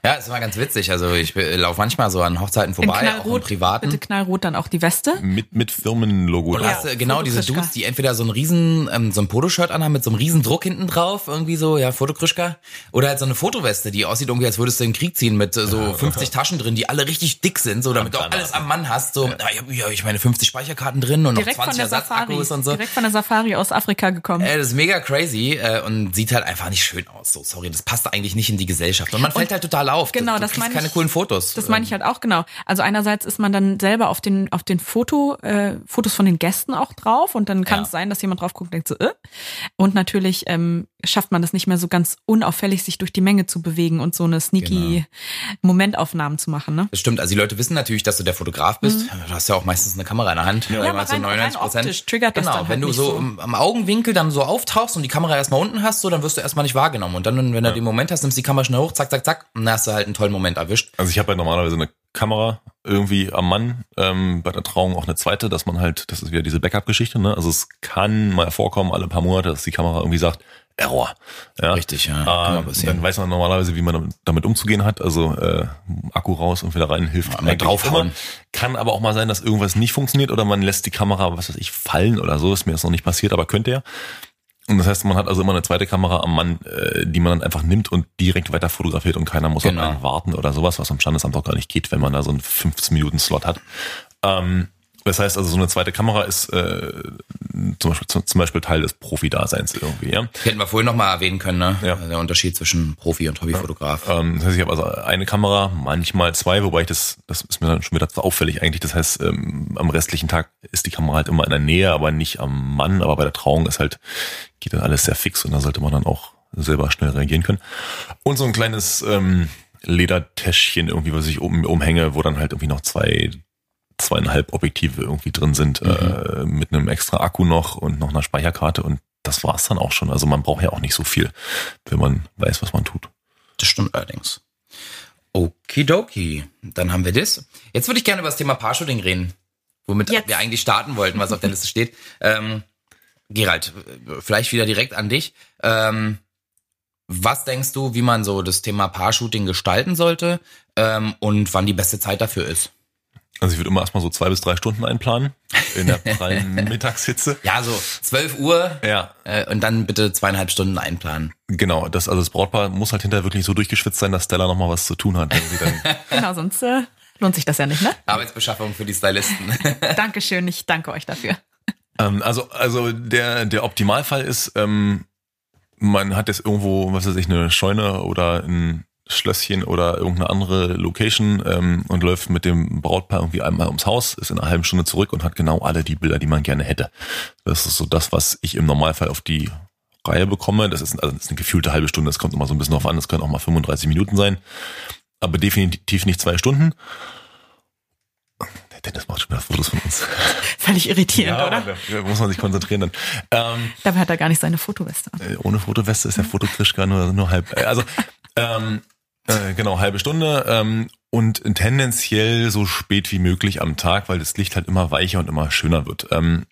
Ja, ist immer ganz witzig. Also ich äh, laufe manchmal so an Hochzeiten vorbei, auch im privaten. Bitte knallrot dann auch die Weste. Mit, mit Firmenlogo. Und drauf. hast genau diese. Dudes, die entweder so ein riesen, ähm, so ein Poloshirt anhaben mit so einem riesen Druck hinten drauf, irgendwie so, ja, Fotokrischka. Oder halt so eine Fotoweste, die aussieht irgendwie, als würdest du in den Krieg ziehen mit äh, so 50 Taschen drin, die alle richtig dick sind, so damit du auch alles am Mann hast. So, ja. ich habe ja, ich meine 50 Speicherkarten drin und Direkt noch von 20 der Safari. Ersatzakkus und so. Direkt von der Safari aus Afrika gekommen. Ey, das ist mega crazy äh, und sieht halt einfach nicht schön aus. So, sorry, das passt eigentlich nicht in die Gesellschaft. Und man fällt halt total auf. Genau, du das meine keine ich- coolen Fotos. Das meine ich halt auch genau. Also einerseits ist man dann selber auf den auf den Foto äh, Fotos von den Gästen auch drauf und dann kann Ja. es sein, dass jemand drauf guckt und denkt so äh. und natürlich ähm, schafft man das nicht mehr so ganz unauffällig sich durch die Menge zu bewegen und so eine sneaky Momentaufnahmen zu machen, ne? Das stimmt, also die Leute wissen natürlich, dass du der Fotograf bist. Du hast ja auch meistens eine Kamera in der Hand. Mhm. Ja, Immer aber rein- rein optisch triggert das genau, dann halt wenn du nicht so, so. Am, am Augenwinkel dann so auftauchst und die Kamera erstmal unten hast, so, dann wirst du erstmal nicht wahrgenommen. Und dann, wenn du den Moment hast, nimmst die Kamera schnell hoch, zack, zack, zack, und dann hast du halt einen tollen Moment erwischt. Also ich habe halt normalerweise eine Kamera irgendwie am Mann, ähm, bei der Trauung auch eine zweite, dass man halt, das ist wieder diese Backup-Geschichte, ne? Also es kann mal vorkommen, alle paar Monate, dass die Kamera irgendwie sagt, Error. Ja? Richtig, ja. Ähm, dann weiß man normalerweise, wie man damit- umzugehen hat. Also äh, Akku raus und wieder rein hilft. Ja, draufhauen. Kann aber auch mal sein, dass irgendwas nicht funktioniert oder man lässt die Kamera, was weiß ich, fallen oder so. Ist mir jetzt noch nicht passiert, aber könnte ja. Und das heißt, man hat also immer eine zweite Kamera am Mann, äh, die man dann einfach nimmt und direkt weiter fotografiert und keiner muss Genau. auf einen warten oder sowas, was am Standesamt auch gar nicht geht, wenn man da so einen 15 Minuten Slot hat. Ähm, das heißt also, so eine zweite Kamera ist äh, zum, Beispiel, zum, Beispiel Teil des Profi-Daseins irgendwie, ja. Hätten wir vorhin noch mal erwähnen können, ne? Ja. Der Unterschied zwischen Profi und Hobbyfotograf. Ähm, das heißt, ich habe also eine Kamera, manchmal zwei, wobei ich das, das ist mir dann schon wieder zu auffällig eigentlich. Das heißt, ähm, am restlichen Tag ist die Kamera halt immer in der Nähe, aber nicht am Mann. Aber bei der Trauung ist halt, geht dann alles sehr fix und da sollte man dann auch selber schnell reagieren können. Und so ein kleines ähm, Ledertäschchen irgendwie, was ich um, umhänge, wo dann halt irgendwie noch zwei, zweieinhalb Objektive irgendwie drin sind, äh, mit einem extra Akku noch und noch einer Speicherkarte und das war's dann auch schon. Also man braucht ja auch nicht so viel, wenn man weiß, was man tut. Das stimmt allerdings. Okidoki. Dann haben wir das. Jetzt würde ich gerne über das Thema Paar-Shooting reden. Womit Jetzt. wir eigentlich starten wollten, was auf der Liste steht. Ähm, Gerald, vielleicht wieder direkt an dich. Ähm, was denkst du, wie man so das Thema Paar-Shooting gestalten sollte ähm, und wann die beste Zeit dafür ist? Also ich würde immer erstmal so zwei bis drei Stunden einplanen in der prallen Mittagshitze. Ja, so 12 Uhr Ja, äh, und dann bitte zweieinhalb Stunden einplanen. genau. Das, also das Brautpaar muss halt hinterher wirklich so durchgeschwitzt sein, dass Stella nochmal was zu tun hat. Wenn sie dann, Genau, sonst äh, lohnt sich das ja nicht, ne? Arbeitsbeschaffung für die Stylisten. Dankeschön, ich danke euch dafür. ähm, also also der, der Optimalfall ist, ähm, man hat jetzt irgendwo, was weiß ich, eine Scheune oder ein Schlösschen oder irgendeine andere Location ähm, und läuft mit dem Brautpaar irgendwie einmal ums Haus, ist in einer halben Stunde zurück und hat genau alle die Bilder, die man gerne hätte. Das ist so das, was ich im Normalfall auf die Reihe bekomme. Das ist, also das ist eine gefühlte halbe Stunde, das kommt immer so ein bisschen drauf an, das können auch mal 35 Minuten sein, aber definitiv nicht zwei Stunden. Der Dennis macht schon wieder Fotos von uns. Völlig irritierend, oder? Da muss man sich konzentrieren dann. Ähm, Dabei hat er gar nicht seine Fotoweste an. äh, ohne Fotoweste ist der Fototrischka nur, nur halb. äh, Also, ähm, äh, genau, halbe Stunde ähm, und tendenziell so spät wie möglich am Tag, weil das Licht halt immer weicher und immer schöner wird. Ähm,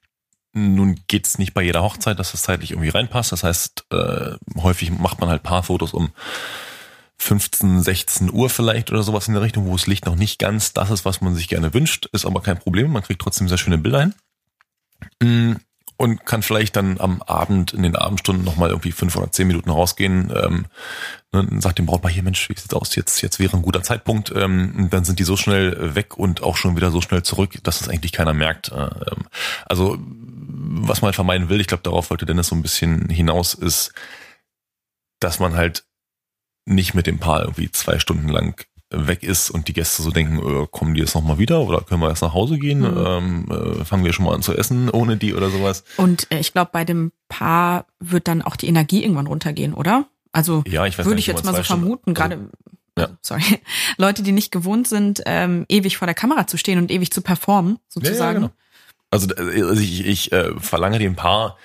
nun geht's nicht bei jeder Hochzeit, dass das zeitlich irgendwie reinpasst. Das heißt, äh, häufig macht man halt Paarfotos um 15, 16 Uhr vielleicht oder sowas in der Richtung, wo das Licht noch nicht ganz das ist, was man sich gerne wünscht. Ist aber kein Problem. Man kriegt trotzdem sehr schöne Bilder hin. Und kann vielleicht dann am Abend, in den Abendstunden nochmal irgendwie fünf oder zehn Minuten rausgehen. Ähm, ne, dann sagt dem Brautpaar hier, Mensch, wie sieht's aus? Jetzt, jetzt wäre ein guter Zeitpunkt. Ähm, und dann sind die so schnell weg und auch schon wieder so schnell zurück, dass das eigentlich keiner merkt. Äh, ähm, also, was man vermeiden will, ich glaube, darauf wollte Dennis so ein bisschen hinaus, ist, dass man halt nicht mit dem Paar irgendwie zwei Stunden lang weg ist und die Gäste so denken, äh, kommen die jetzt nochmal wieder oder können wir erst nach Hause gehen? Mhm. Ähm, äh, fangen wir schon mal an zu essen ohne die oder sowas? Und äh, ich glaube, bei dem Paar wird dann auch die Energie irgendwann runtergehen, oder? Also Ja, ich würde ich jetzt mal so Stunden- vermuten, also, gerade, ja. also, sorry, Leute, die nicht gewohnt sind, ähm, ewig vor der Kamera zu stehen und ewig zu performen, sozusagen. genau. Also, äh, also ich, ich äh, verlange dem Paar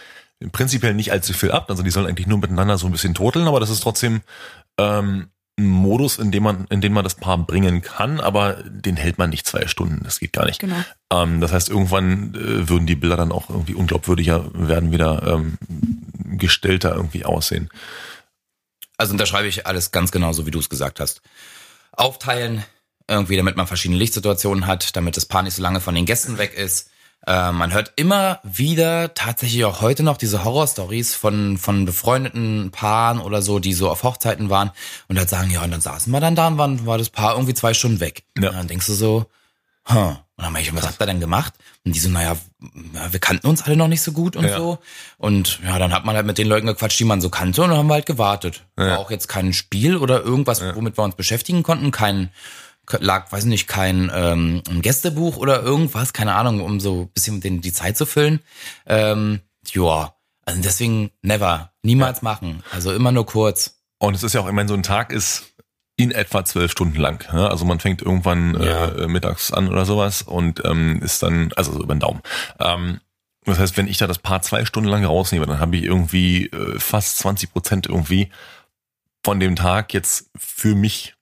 prinzipiell nicht allzu viel ab. Also die sollen eigentlich nur miteinander so ein bisschen turteln, aber das ist trotzdem ähm, Modus, in dem man, in den man das Paar bringen kann, aber den hält man nicht zwei Stunden. Das geht gar nicht. Genau. Ähm, das heißt, irgendwann äh, würden die Bilder dann auch irgendwie unglaubwürdiger werden, wieder ähm, gestellter irgendwie aussehen. Also unterschreibe ich alles ganz genau so, wie du es gesagt hast. aufteilen, irgendwie, damit man verschiedene Lichtsituationen hat, damit das Paar nicht so lange von den Gästen weg ist. Äh, man hört immer wieder, tatsächlich auch heute noch, diese Horrorstories von, von befreundeten Paaren oder so, die so auf Hochzeiten waren und halt sagen, ja, und dann saßen wir dann da und waren, war das Paar irgendwie zwei Stunden weg. Ja. Und dann denkst du so, huh. Und dann ich, was habt ihr denn gemacht? Und die so, naja, ja, wir kannten uns alle noch nicht so gut und Ja. so. Und ja, dann hat man halt mit den Leuten gequatscht, die man so kannte und dann haben wir halt gewartet. Ja. War auch jetzt kein Spiel oder irgendwas, womit wir uns beschäftigen konnten, kein lag, weiß nicht, kein ähm, Gästebuch oder irgendwas, keine Ahnung, um so ein bisschen den, die Zeit zu füllen. Ähm, ja, also deswegen never, niemals machen. Also immer nur kurz. Und es ist ja auch, ich meine, so ein Tag ist in etwa zwölf Stunden lang. Ja? Also man fängt irgendwann Ja. äh, mittags an oder sowas und ähm, ist dann, also so über den Daumen. Ähm, das heißt, wenn ich da das Paar zwei Stunden lang rausnehme, dann habe ich irgendwie äh, fast 20 Prozent irgendwie von dem Tag jetzt für mich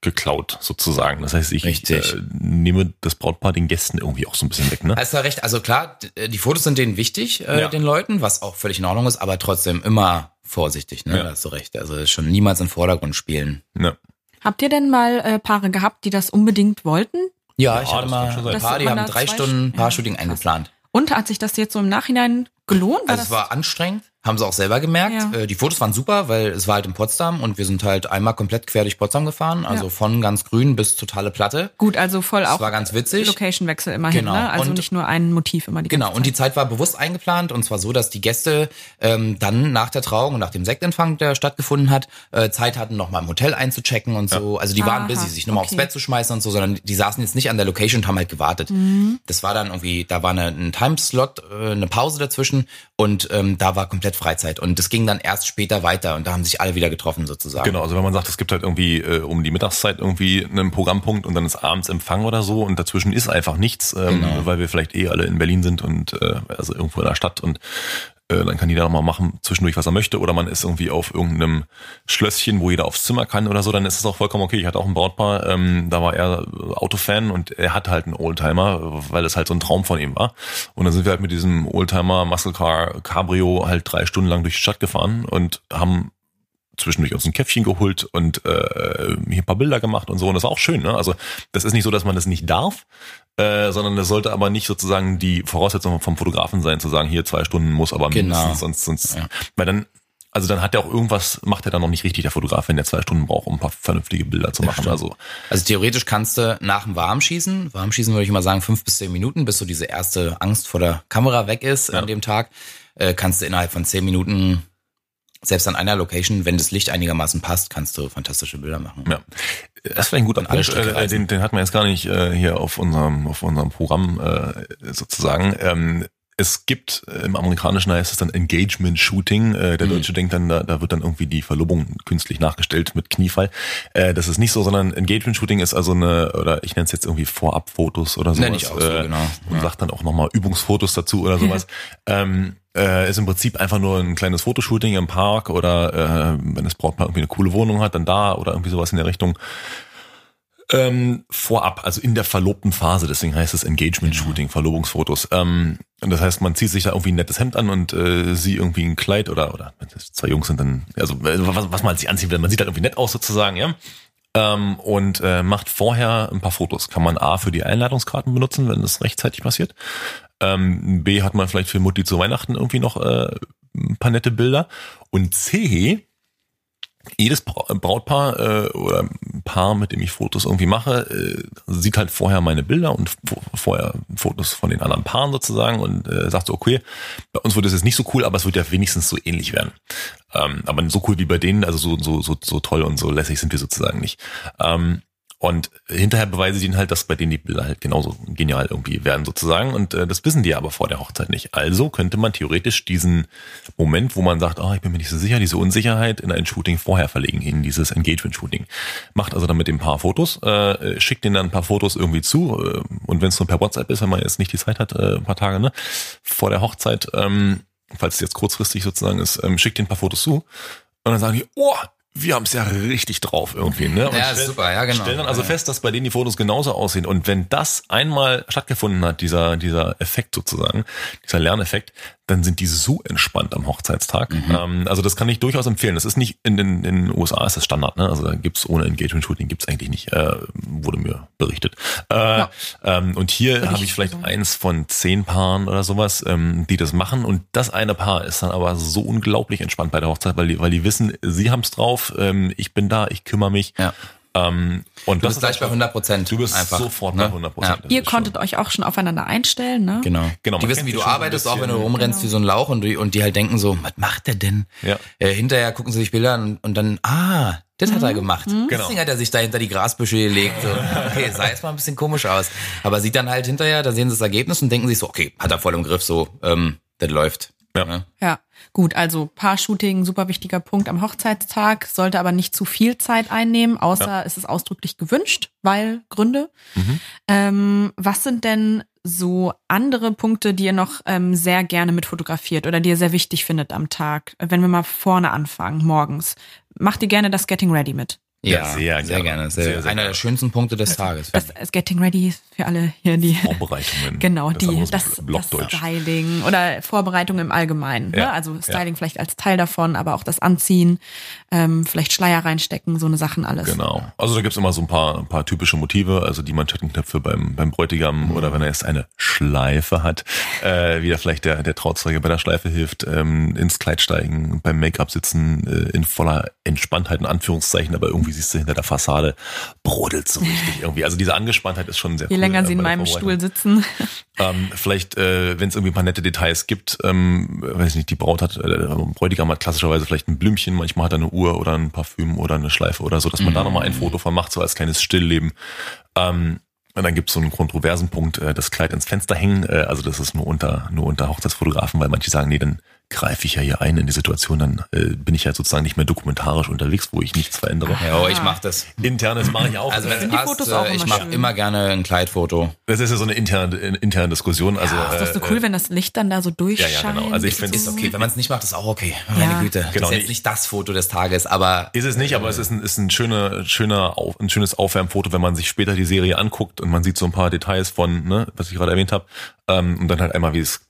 geklaut, sozusagen. Das heißt, ich äh, nehme das Brautpaar den Gästen irgendwie auch so ein bisschen weg, ne? Hast du recht, also klar, d- die Fotos sind denen wichtig, äh, Ja. den Leuten, was auch völlig in Ordnung ist, aber trotzdem immer vorsichtig, ne? Ja. Da hast du recht. Also schon niemals im Vordergrund spielen. Ja. Habt ihr denn mal äh, Paare gehabt, die das unbedingt wollten? Ja, ich hatte mal ein paar, die haben drei Stunden St- Paar-Shooting ja, eingeplant. Und hat sich das jetzt so im Nachhinein gelohnt? War Also es das war anstrengend, haben sie auch selber gemerkt. Ja. Äh, Die Fotos waren super, weil es war halt in Potsdam und wir sind halt einmal komplett quer durch Potsdam gefahren, also Ja. von ganz grün bis totale Platte. gut, also voll Das auch war ganz witzig. Location-Wechsel immerhin, Genau. ne? Also Und- nicht nur ein Motiv immer die Genau, und die Zeit. War bewusst eingeplant und zwar so, dass die Gäste ähm, dann nach der Trauung und nach dem Sektempfang, der stattgefunden hat, äh, Zeit hatten, nochmal im Hotel einzuchecken und so. Also die waren Aha, busy, sich nochmal okay. aufs Bett zu schmeißen und so, sondern die saßen jetzt nicht an der Location und haben halt gewartet. Mhm. Das war dann irgendwie, da war eine, ein Timeslot, äh, eine Pause dazwischen und ähm, da war komplett Freizeit. Und das ging dann erst später weiter und da haben sich alle wieder getroffen sozusagen. Genau, also wenn man sagt, es gibt halt irgendwie äh, um die Mittagszeit irgendwie einen Programmpunkt und dann ist abends Empfang oder so und dazwischen ist einfach nichts, ähm, Genau. weil wir vielleicht eh alle in Berlin sind und äh, also irgendwo in der Stadt und äh, dann kann jeder noch mal machen zwischendurch, was er möchte oder man ist irgendwie auf irgendeinem Schlösschen, wo jeder aufs Zimmer kann oder so, dann ist es auch vollkommen okay. Ich hatte auch ein Brautpaar, ähm, da war er Autofan und er hatte halt einen Oldtimer, weil es halt so ein Traum von ihm war. Und dann sind wir halt mit diesem Oldtimer Muscle Car Cabrio halt drei Stunden lang durch die Stadt gefahren und haben zwischendurch uns ein Käffchen geholt und äh, hier ein paar Bilder gemacht und so. Und das war auch schön. Ne? Also das ist nicht so, dass man das nicht darf, äh, sondern das sollte aber nicht sozusagen die Voraussetzung vom Fotografen sein, zu sagen, hier zwei Stunden muss aber Genau. mindestens, sonst, sonst, Ja. weil dann, also dann hat er auch irgendwas, macht er dann noch nicht richtig, der Fotograf, wenn der zwei Stunden braucht, um ein paar vernünftige Bilder zu machen. Also Also theoretisch kannst du nach dem Warmschießen, Warmschießen würde ich mal sagen, fünf bis zehn Minuten, bis so diese erste Angst vor der Kamera weg ist Ja. an dem Tag, äh, kannst du innerhalb von zehn Minuten, selbst an einer Location, wenn das Licht einigermaßen passt, kannst du fantastische Bilder machen. Ja, das wäre ein guter Punkt. Äh, den, den hatten wir jetzt gar nicht äh, hier auf unserem auf unserem Programm äh, sozusagen. Ähm, es gibt äh, im Amerikanischen heißt es dann Engagement Shooting. Äh, der Mhm. Deutsche denkt dann, da, da wird dann irgendwie die Verlobung künstlich nachgestellt mit Kniefall. Äh, das ist nicht so, sondern Engagement Shooting ist also eine oder ich nenne es jetzt irgendwie Vorabfotos oder sowas. Nenn ich auch so, äh, genau. Und Ja. sagt dann auch nochmal Übungsfotos dazu oder sowas. ähm, äh, ist im Prinzip einfach nur ein kleines Fotoshooting im Park oder äh, wenn das Brautpaar irgendwie eine coole Wohnung hat, dann da oder irgendwie sowas in der Richtung. Ähm, vorab, also in der verlobten Phase, deswegen heißt es Engagement Shooting, Verlobungsfotos. Ähm, und das heißt, man zieht sich da irgendwie ein nettes Hemd an und äh, sie irgendwie ein Kleid oder oder wenn zwei Jungs sind dann, also äh, was, was man sich anzieht, man sieht halt irgendwie nett aus sozusagen, ja. Ähm, und äh, macht vorher ein paar Fotos. Kann man A für die Einladungskarten benutzen, wenn das rechtzeitig passiert. Ähm, B hat man vielleicht für Mutti zu Weihnachten irgendwie noch äh, ein paar nette Bilder. Und C, jedes Bra- Brautpaar äh, oder Paar, mit dem ich Fotos irgendwie mache, äh, sieht halt vorher meine Bilder und vo- vorher Fotos von den anderen Paaren sozusagen und äh, sagt so, okay, bei uns wird es jetzt nicht so cool, aber es wird ja wenigstens so ähnlich werden. Ähm, aber so cool wie bei denen, also so, so, so, so toll und so lässig sind wir sozusagen nicht. Ähm, und hinterher beweise ich ihnen halt, dass bei denen die Bilder halt genauso genial irgendwie werden sozusagen. Und äh, das wissen die aber vor der Hochzeit nicht. Also könnte man theoretisch diesen Moment, wo man sagt, oh, ich bin mir nicht so sicher, diese Unsicherheit in ein Shooting vorher verlegen, in dieses Engagement-Shooting. Macht also dann mit dem Paar Fotos, äh, schickt denen dann ein paar Fotos irgendwie zu. Äh, und wenn es nur per WhatsApp ist, wenn man jetzt nicht die Zeit hat, äh, ein paar Tage ne, vor der Hochzeit, ähm, falls es jetzt kurzfristig sozusagen ist, ähm, schickt denen ein paar Fotos zu. Und dann sagen die, oh, wir haben es ja richtig drauf irgendwie. Ne? Und Ja, ist super, ja, genau. Stellen dann also Ja. fest, dass bei denen die Fotos genauso aussehen. Und wenn das einmal stattgefunden hat, dieser, dieser Effekt sozusagen, dieser Lerneffekt, dann sind die so entspannt am Hochzeitstag. Mhm. Ähm, also das kann ich durchaus empfehlen. Das ist nicht in den, in den USA ist das Standard, ne? Also da gibt's ohne Engagement-Shooting gibt's eigentlich nicht, äh, wurde mir berichtet. Äh, ja. ähm, und hier habe ich vielleicht so. eins von zehn Paaren oder sowas, ähm, die das machen. Und das eine Paar ist dann aber so unglaublich entspannt bei der Hochzeit, weil die, weil die wissen, sie haben's drauf, ähm, ich bin da, ich kümmere mich. Ja. Ähm, und du bist gleich bei 100 Prozent. Du bist einfach, sofort ne? bei 100 Prozent. Ja. Ihr konntet schon. euch auch schon aufeinander einstellen, ne? Genau. genau die wissen, wie du arbeitest, auch wenn du rumrennst genau. wie so ein Lauch und die, und die halt denken so, was macht der denn? Ja. Äh, hinterher gucken sie sich Bilder an und, und dann, ah, das mhm. hat er mhm. gemacht. Mhm. Genau. Deswegen hat er sich da hinter die Grasbüsche gelegt. So. Okay, sah jetzt mal ein bisschen komisch aus. Aber sieht dann halt hinterher, da sehen sie das Ergebnis und denken sich so, okay, hat er voll im Griff, so, ähm, das läuft. Ja. Ne? ja. Gut, also Paar-Shooting, super wichtiger Punkt am Hochzeitstag, sollte aber nicht zu viel Zeit einnehmen, außer ja. es ist ausdrücklich gewünscht, weil Gründe. Mhm. Ähm, was sind denn so andere Punkte, die ihr noch ähm, sehr gerne mit fotografiert oder die ihr sehr wichtig findet am Tag? Wenn wir mal vorne anfangen, morgens. Macht ihr gerne das Getting Ready mit? Ja, sehr, sehr gerne. Sehr, sehr, sehr einer der schönsten Punkte des Tages. Das, das Getting Ready für alle hier, die Vorbereitungen. Genau, das die das, das Styling oder Vorbereitung im Allgemeinen. Ja, ne? Also Styling ja. vielleicht als Teil davon, aber auch das Anziehen, ähm, vielleicht Schleier reinstecken, so eine Sachen alles. Genau. Also da gibt's immer so ein paar, ein paar typische Motive, also die Manschettenknöpfe beim, beim Bräutigam mhm. oder wenn er jetzt eine Schleife hat, äh, wie da vielleicht der, der Trauzeuge bei der Schleife hilft, ähm, ins Kleid steigen, beim Make-up sitzen, äh, in voller Entspanntheit in Anführungszeichen, aber irgendwie siehst du hinter der Fassade brodelt so richtig irgendwie. Also diese Angespanntheit ist schon sehr Je cool, länger sie in meinem Stuhl sitzen. Ähm, vielleicht, äh, wenn es irgendwie ein paar nette Details gibt, ähm, weiß nicht, die Braut hat, äh, Bräutigam hat klassischerweise vielleicht ein Blümchen, manchmal hat er eine Uhr oder ein Parfüm oder eine Schleife oder so, dass man mhm. da nochmal ein Foto von macht, so als kleines Stillleben. Ähm, und dann gibt es so einen kontroversen Punkt, äh, das Kleid ins Fenster hängen. Äh, also das ist nur unter, nur unter Hochzeitsfotografen, weil manche sagen, nee, dann greife ich ja hier ein in die Situation, dann äh, bin ich ja sozusagen nicht mehr dokumentarisch unterwegs, wo ich nichts verändere. Ja, oh, ich mache das. Internes mache ich auch. Also wenn passt, Fotos auch ich mache immer gerne ein Kleidfoto. Das ist ja so eine interne, interne Diskussion. Also, ja, ist doch so cool, äh, wenn das Licht dann da so durchscheint. Ja, ja, genau. Also ich finde es okay. Wenn man es nicht macht, ist auch okay. Meine ja. Güte. Genau, das ist jetzt nicht das Foto des Tages, aber ist es nicht. Aber es ist ein, ist ein schöner, schöner, ein schönes Aufwärmfoto, wenn man sich später die Serie anguckt und man sieht so ein paar Details von, ne, was ich gerade erwähnt habe, ähm, und dann halt einmal wie es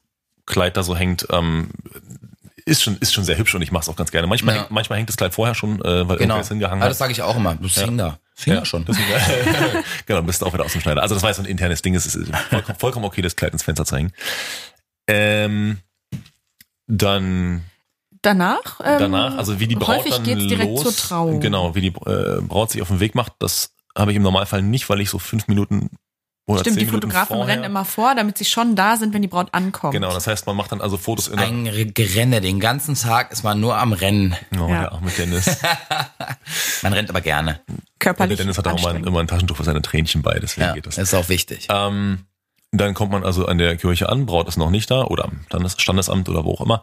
Kleid da so hängt. Ähm, ist schon, ist schon sehr hübsch und ich mache es auch ganz gerne. Manchmal, ja. hängt, manchmal hängt das Kleid vorher schon, äh, weil genau. irgendwas hingehangen hat. das sage ich auch immer. Das ja. hing da. Das hing ja. da schon. Das genau, bist du auch wieder aus dem Schneider. Also das war jetzt so ein internes Ding. Es ist vollkommen, vollkommen okay, das Kleid ins Fenster zu hängen. Ähm, dann danach ähm, danach also wie die Braut häufig dann geht's direkt los, zur Trauung genau wie die äh, Braut sich auf den Weg macht das habe ich im Normalfall nicht weil ich so fünf Minuten oder Stimmt, die Minuten Fotografen vorher. rennen immer vor, damit sie schon da sind, wenn die Braut ankommt. Genau, das heißt, man macht dann also Fotos in Ein Gerenne, den ganzen Tag ist man nur am Rennen. Oh, ja. ja, auch mit Dennis. man rennt aber gerne. Körperlich. Und der Dennis hat auch immer, immer ein Taschentuch für seine Tränchen bei, deswegen ja, geht das. Das ist auch wichtig. Ähm, dann kommt man also an der Kirche an, Braut ist noch nicht da oder am Standesamt oder wo auch immer.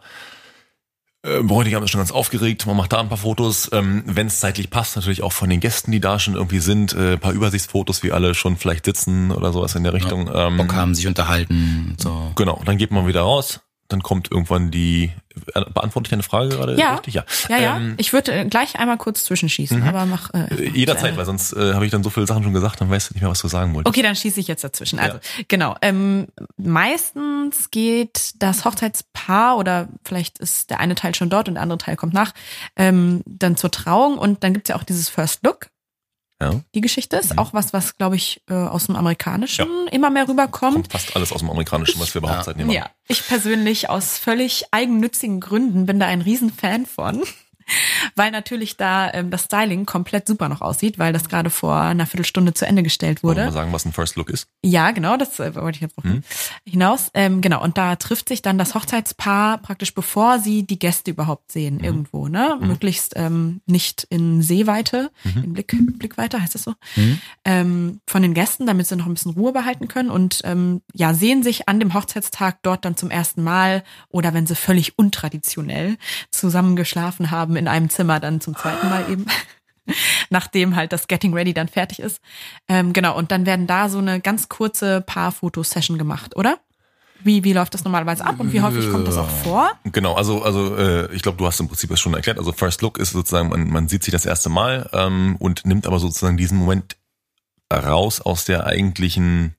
Äh, Bräutigam ist schon ganz aufgeregt, man macht da ein paar Fotos, ähm, wenn es zeitlich passt, natürlich auch von den Gästen, die da schon irgendwie sind, äh, paar Übersichtsfotos, wie alle schon vielleicht sitzen oder sowas in der Richtung. Ja, Bock ähm, haben, sich unterhalten. So. Genau, dann geht man wieder raus, dann kommt irgendwann die äh, beantworte ich deine Frage gerade ja. richtig? Ja, ja, ja. Ähm, ich würde äh, gleich einmal kurz zwischenschießen, mhm. aber mach äh, jederzeit, weil sonst äh, habe ich dann so viele Sachen schon gesagt, dann weißt du nicht mehr, was du sagen wolltest. Okay, dann schieße ich jetzt dazwischen. Also ja. genau, ähm, meistens geht das Hochzeitspaar oder vielleicht ist der eine Teil schon dort und der andere Teil kommt nach, ähm, dann zur Trauung und dann gibt's ja auch dieses First Look. Ja. Die Geschichte ist mhm. auch was, was glaube ich äh, aus dem Amerikanischen ja. immer mehr rüberkommt. Kommt fast alles aus dem Amerikanischen, was wir Hochzeiten ja. Ja, ich persönlich aus völlig eigennützigen Gründen bin da ein Riesenfan von weil natürlich da ähm, das Styling komplett super noch aussieht, weil das gerade vor einer Viertelstunde zu Ende gestellt wurde. Wollen wir mal sagen, was ein First Look ist? Ja, genau, das äh, wollte ich jetzt noch hm. hinaus. Ähm, genau, und da trifft sich dann das Hochzeitspaar praktisch, bevor sie die Gäste überhaupt sehen, hm. irgendwo, ne? Hm. Möglichst ähm, nicht in Sehweite, mhm. in Blick, Blickweite, heißt das so, mhm. ähm, von den Gästen, damit sie noch ein bisschen Ruhe behalten können und ähm, ja, sehen sich an dem Hochzeitstag dort dann zum ersten Mal oder wenn sie völlig untraditionell zusammen geschlafen haben, in einem Zimmer dann zum zweiten Mal eben. Nachdem halt das Getting Ready dann fertig ist. Ähm, genau, und dann werden da so eine ganz kurze Paar-Foto-Session gemacht, oder? Wie, wie läuft das normalerweise ab und wie häufig kommt das auch vor? Genau, also, also äh, ich glaube, du hast im Prinzip das schon erklärt. Also First Look ist sozusagen, man, man sieht sich das erste Mal ähm, und nimmt aber sozusagen diesen Moment raus aus der eigentlichen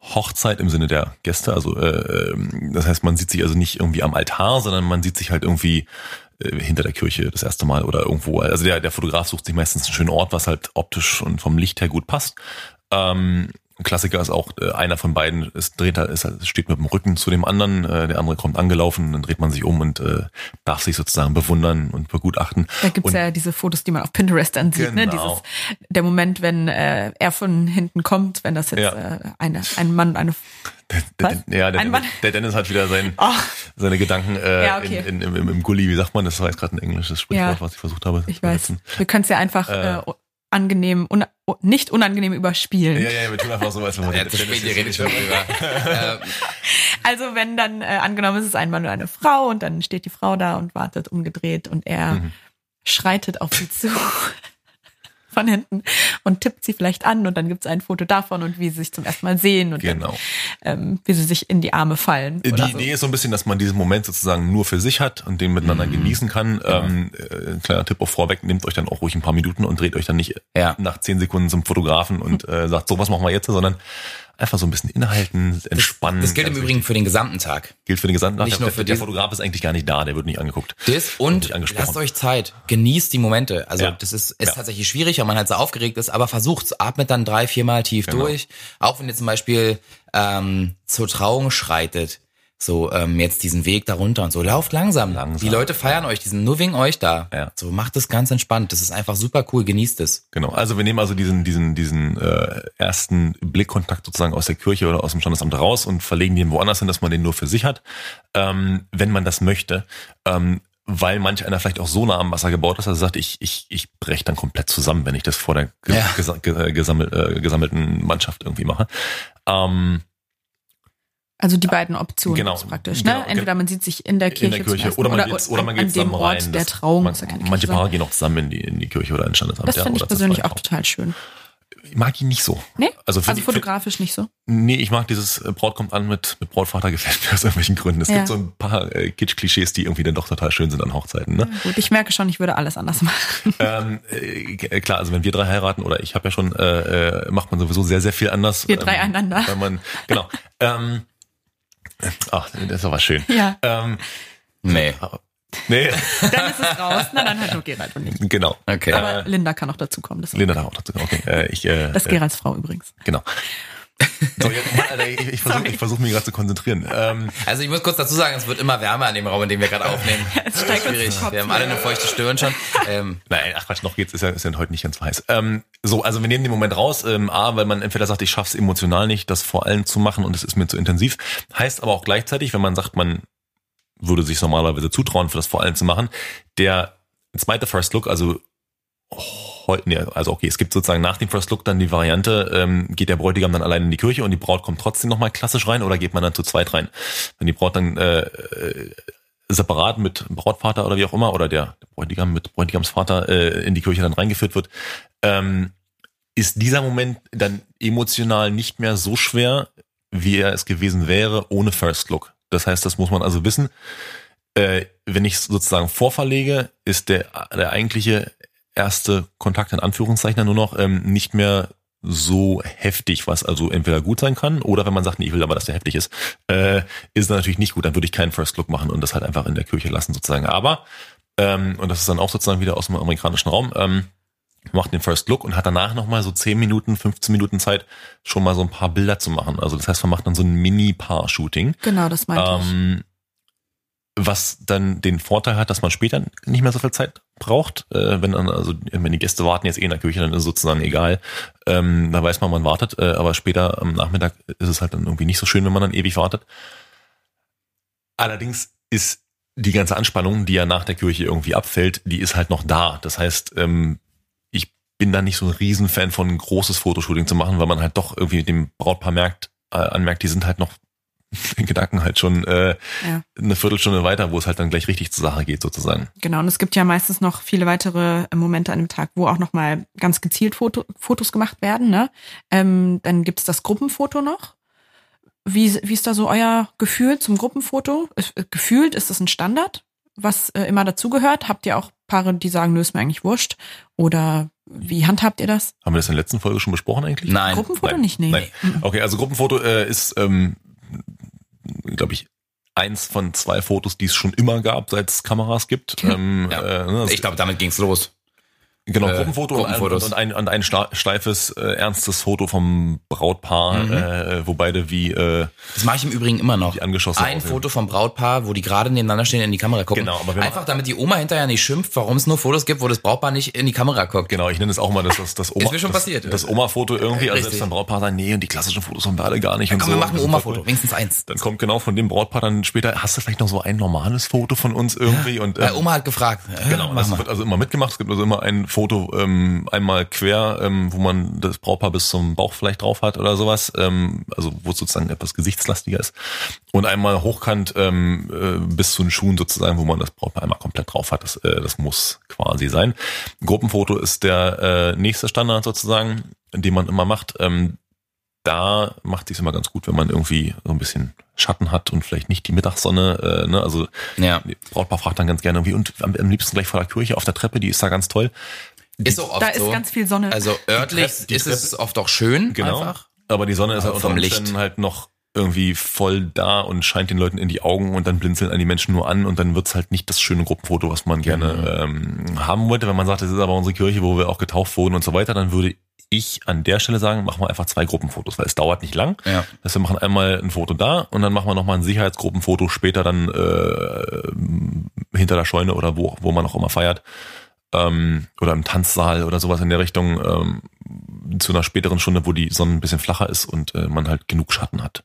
Hochzeit im Sinne der Gäste. Also äh, ähm, das heißt, man sieht sich also nicht irgendwie am Altar, sondern man sieht sich halt irgendwie äh, hinter der Kirche das erste Mal oder irgendwo. Also der, der Fotograf sucht sich meistens einen schönen Ort, was halt optisch und vom Licht her gut passt. Ähm, ein Klassiker ist auch, äh, einer von beiden ist, dreht, ist, steht mit dem Rücken zu dem anderen, äh, der andere kommt angelaufen, dann dreht man sich um und äh, darf sich sozusagen bewundern und begutachten. Da gibt's und, ja diese Fotos, die man auf Pinterest dann sieht, ne? Genau. Dieses, der Moment, wenn äh, er von hinten kommt, wenn das jetzt Ja. äh, eine, ein Mann, eine der, Was? der, ja, der, Dennis, der Dennis hat wieder sein, Oh. seine Gedanken äh, Ja, okay. in, in, im, im Gully, wie sagt man, das war jetzt gerade ein englisches Sprichwort, Ja. was ich versucht habe. Ich weiß. Wir können es ja einfach äh, angenehm, un, nicht unangenehm überspielen. Ja, ja, wir tun einfach so, als wenn wir Ja, zu spät, ihr redet schon drüber. ähm, Also wenn dann äh, angenommen ist es ein Mann und eine Frau und dann steht die Frau da und wartet umgedreht und er Mhm. schreitet auf sie zu von hinten und tippt sie vielleicht an und dann gibt es ein Foto davon und wie sie sich zum ersten Mal sehen und Genau. dann, ähm, wie sie sich in die Arme fallen. Die oder so. Idee ist so ein bisschen, dass man diesen Moment sozusagen nur für sich hat und den miteinander Mhm. genießen kann. Ähm, äh, kleiner Tipp auch vorweg, nehmt euch dann auch ruhig ein paar Minuten und dreht euch dann nicht Ja. nach zehn Sekunden zum Fotografen und äh, sagt, so was machen wir jetzt, sondern einfach so ein bisschen innehalten, entspannen. das gilt im Übrigen für den gesamten Tag. gilt für den gesamten nicht der, nur für der diesen- Fotograf ist eigentlich gar nicht da, der wird nicht angeguckt. Das und lasst euch Zeit, genießt die Momente. Also Ja. das ist, ist Ja. tatsächlich schwierig, weil man halt so aufgeregt ist, aber versucht's, atmet dann drei, viermal tief Genau. durch. Auch wenn ihr zum Beispiel ähm, zur Trauung schreitet, so ähm, jetzt diesen Weg darunter und so, lauft langsam. Langsam. Die Leute feiern euch, die sind nur wegen euch da. Ja. So macht es ganz entspannt. Das ist einfach super cool, genießt es. Genau, also wir nehmen also diesen, diesen, diesen äh, ersten Blickkontakt sozusagen aus der Kirche oder aus dem Standesamt raus und verlegen den woanders hin, dass man den nur für sich hat, ähm, wenn man das möchte. Ähm, weil manch einer vielleicht auch so nah am Wasser gebaut ist, dass er sagt, ich, ich, ich breche dann komplett zusammen, wenn ich das vor der ge Ja. gesa ge gesammel äh, gesammelten Mannschaft irgendwie mache. Ähm, Also die beiden Optionen Genau. praktisch. Genau. Ne? Entweder man sieht sich in der Kirche, in der Kirche oder man Mal geht oder man an, geht zusammen Ort rein. der Trauung. Man, ja manche. Paare gehen auch zusammen in die, in die Kirche oder ins Standesamt. Das ja, finde ich oder persönlich auch total schön. Ich mag ihn nicht so. Nee? Also Also, für die- für- fotografisch nicht so. Nee, ich mag dieses äh, Braut kommt an mit, mit Brautvater gefällt mir aus irgendwelchen Gründen. Es Ja. gibt so ein paar äh, Kitsch-Klischees, die irgendwie dann doch total schön sind an Hochzeiten. Ne? Gut, ich merke schon, ich würde alles anders machen. ähm, äh, klar, also wenn wir drei heiraten oder ich habe ja schon, äh, äh, macht man sowieso sehr, sehr viel anders. Wir drei ähm, einander. Weil man, genau. ähm, ach, das ist aber schön. Ja. Ähm, Nee. nee, Dann ist es raus. Na, dann halt nur Gerald und ich. genau. Okay. Aber Linda kann noch dazukommen. Das, Linda da auch dazu. Okay, äh, ich, äh, das ist äh, Geralds Frau übrigens. genau. So, jetzt, ich, ich versuche versuch mich gerade zu konzentrieren. Ähm, Also ich muss kurz dazu sagen, es wird immer wärmer in dem Raum, in dem wir gerade aufnehmen. Es steigt Schwierig. Wir haben alle eine feuchte Stirn schon. Ähm, Nein, ach Quatsch, noch geht's, ist ja, ist ja heute nicht ganz so heiß. Ähm, so, also wir nehmen den Moment raus, ähm, A, weil man entweder sagt, ich schaff's emotional nicht, das vor allem zu machen und es ist mir zu intensiv. Heißt aber auch gleichzeitig, wenn man sagt, man würde sich normalerweise zutrauen, für das vor allem zu machen, der zweite First Look, also heute, nee, also okay, es gibt sozusagen nach dem First Look dann die Variante, ähm, geht der Bräutigam dann allein in die Kirche und die Braut kommt trotzdem nochmal klassisch rein oder geht man dann zu zweit rein? Wenn die Braut dann äh, äh, separat mit Brautvater oder wie auch immer oder der Bräutigam mit Bräutigamsvater äh, in die Kirche dann reingeführt wird, ähm, ist dieser Moment dann emotional nicht mehr so schwer, wie er es gewesen wäre ohne First Look. Das heißt, das muss man also wissen. Äh, wenn ich sozusagen vorverlege, ist der, der eigentliche erste Kontakt in Anführungszeichen nur noch ähm, nicht mehr so heftig, was also entweder gut sein kann oder wenn man sagt, nee, ich will aber, dass der heftig ist, äh, ist natürlich nicht gut. Dann würde ich keinen First Look machen und das halt einfach in der Kirche lassen sozusagen. Aber ähm, und das ist dann auch sozusagen wieder aus dem amerikanischen Raum. Ähm, macht den First Look und hat danach nochmal so 10 Minuten, 15 Minuten Zeit, schon mal so ein paar Bilder zu machen. Also das heißt, man macht dann so ein Mini-Paar-Shooting. Genau, das meinte ich. Ähm, was dann den Vorteil hat, dass man später nicht mehr so viel Zeit braucht. Äh, wenn dann, also wenn die Gäste warten jetzt eh in der Küche, dann ist es sozusagen egal. Ähm, da weiß man, man wartet, äh, aber später am Nachmittag ist es halt dann irgendwie nicht so schön, wenn man dann ewig wartet. Allerdings ist die ganze Anspannung, die ja nach der Kirche irgendwie abfällt, die ist halt noch da. Das heißt, ähm, ich bin da nicht so ein Riesenfan von großes Fotoshooting zu machen, weil man halt doch irgendwie mit dem Brautpaar merkt, äh, anmerkt, die sind halt noch in Gedanken halt schon äh, Ja. eine Viertelstunde weiter, wo es halt dann gleich richtig zur Sache geht sozusagen. Genau, und es gibt ja meistens noch viele weitere äh, Momente an dem Tag, wo auch nochmal ganz gezielt Foto, Fotos gemacht werden. Ne? Ähm, dann gibt's das Gruppenfoto noch. Wie, wie ist da so euer Gefühl zum Gruppenfoto? Äh, gefühlt ist das ein Standard, was äh, immer dazugehört? Habt ihr auch Paare, die sagen, nö, ist mir eigentlich wurscht? Oder wie handhabt ihr das? Haben wir das in der letzten Folge schon besprochen eigentlich? Nein. Gruppenfoto Nein. nicht, nee. Nein. Okay, also Gruppenfoto äh, ist, ähm, glaube ich, eins von zwei Fotos, die es schon immer gab, seit es Kameras gibt. Ähm, Ja. äh, ne, Ich glaube, damit ging's los. Genau, Äh, Gruppenfoto und ein, Gruppenfotos. und ein, und ein steifes, äh, ernstes Foto vom Brautpaar, Mhm. äh, wo beide wie äh, Das mache ich im Übrigen immer noch. Angeschossen Ein aussehen. Foto vom Brautpaar, wo die gerade nebeneinander stehen, in die Kamera gucken. Genau, aber Einfach damit die Oma hinterher nicht schimpft, warum es nur Fotos gibt, wo das Brautpaar nicht in die Kamera guckt. Genau, ich nenne es auch mal das, das, das Oma. Ist mir schon das, passiert. Das Oma-Foto irgendwie, also selbst beim Brautpaar sagen, nee, und die klassischen Fotos haben wir alle gar nicht. Dann und komm, so. wir machen ein Oma-Foto, wenigstens eins. Dann kommt genau von dem Brautpaar dann später, hast du vielleicht noch so ein normales Foto von uns irgendwie? Und, Weil ähm, Oma hat gefragt. Äh, Genau, das wird also immer mitgemacht. Es gibt also immer ein Foto ähm, einmal quer, ähm, wo man das Brautpaar bis zum Bauch vielleicht drauf hat oder sowas, ähm, also wo es sozusagen etwas gesichtslastiger ist. Und einmal hochkant ähm, äh, bis zu den Schuhen sozusagen, wo man das Brautpaar einmal komplett drauf hat. Das, äh, das muss quasi sein. Gruppenfoto ist der äh, nächste Standard sozusagen, den man immer macht. Ähm, da macht sich immer ganz gut, wenn man irgendwie so ein bisschen Schatten hat und vielleicht nicht die Mittagssonne. Äh, ne? Also Ja. Brautpaar fragt dann ganz gerne irgendwie und am, am liebsten gleich vor der Kirche auf der Treppe, die ist da ganz toll. Ist so oft Da ist so. ganz viel Sonne. Also örtlich Treppe- die ist es oft auch schön. Genau. Einfach. Aber die Sonne ist halt vom Licht. halt noch irgendwie voll da und scheint den Leuten in die Augen und dann blinzeln an die Menschen nur an und dann wird's halt nicht das schöne Gruppenfoto, was man gerne ähm, haben wollte. Wenn man sagt, das ist aber unsere Kirche, wo wir auch getauft wurden und so weiter, dann würde ich an der Stelle sagen, machen wir einfach zwei Gruppenfotos, weil es dauert nicht lang. Ja. Das heißt, wir machen einmal ein Foto da und dann machen wir nochmal ein Sicherheitsgruppenfoto später dann äh, hinter der Scheune oder wo, wo man auch immer feiert. Ähm, oder im Tanzsaal oder sowas in der Richtung ähm, zu einer späteren Stunde, wo die Sonne ein bisschen flacher ist und äh, man halt genug Schatten hat.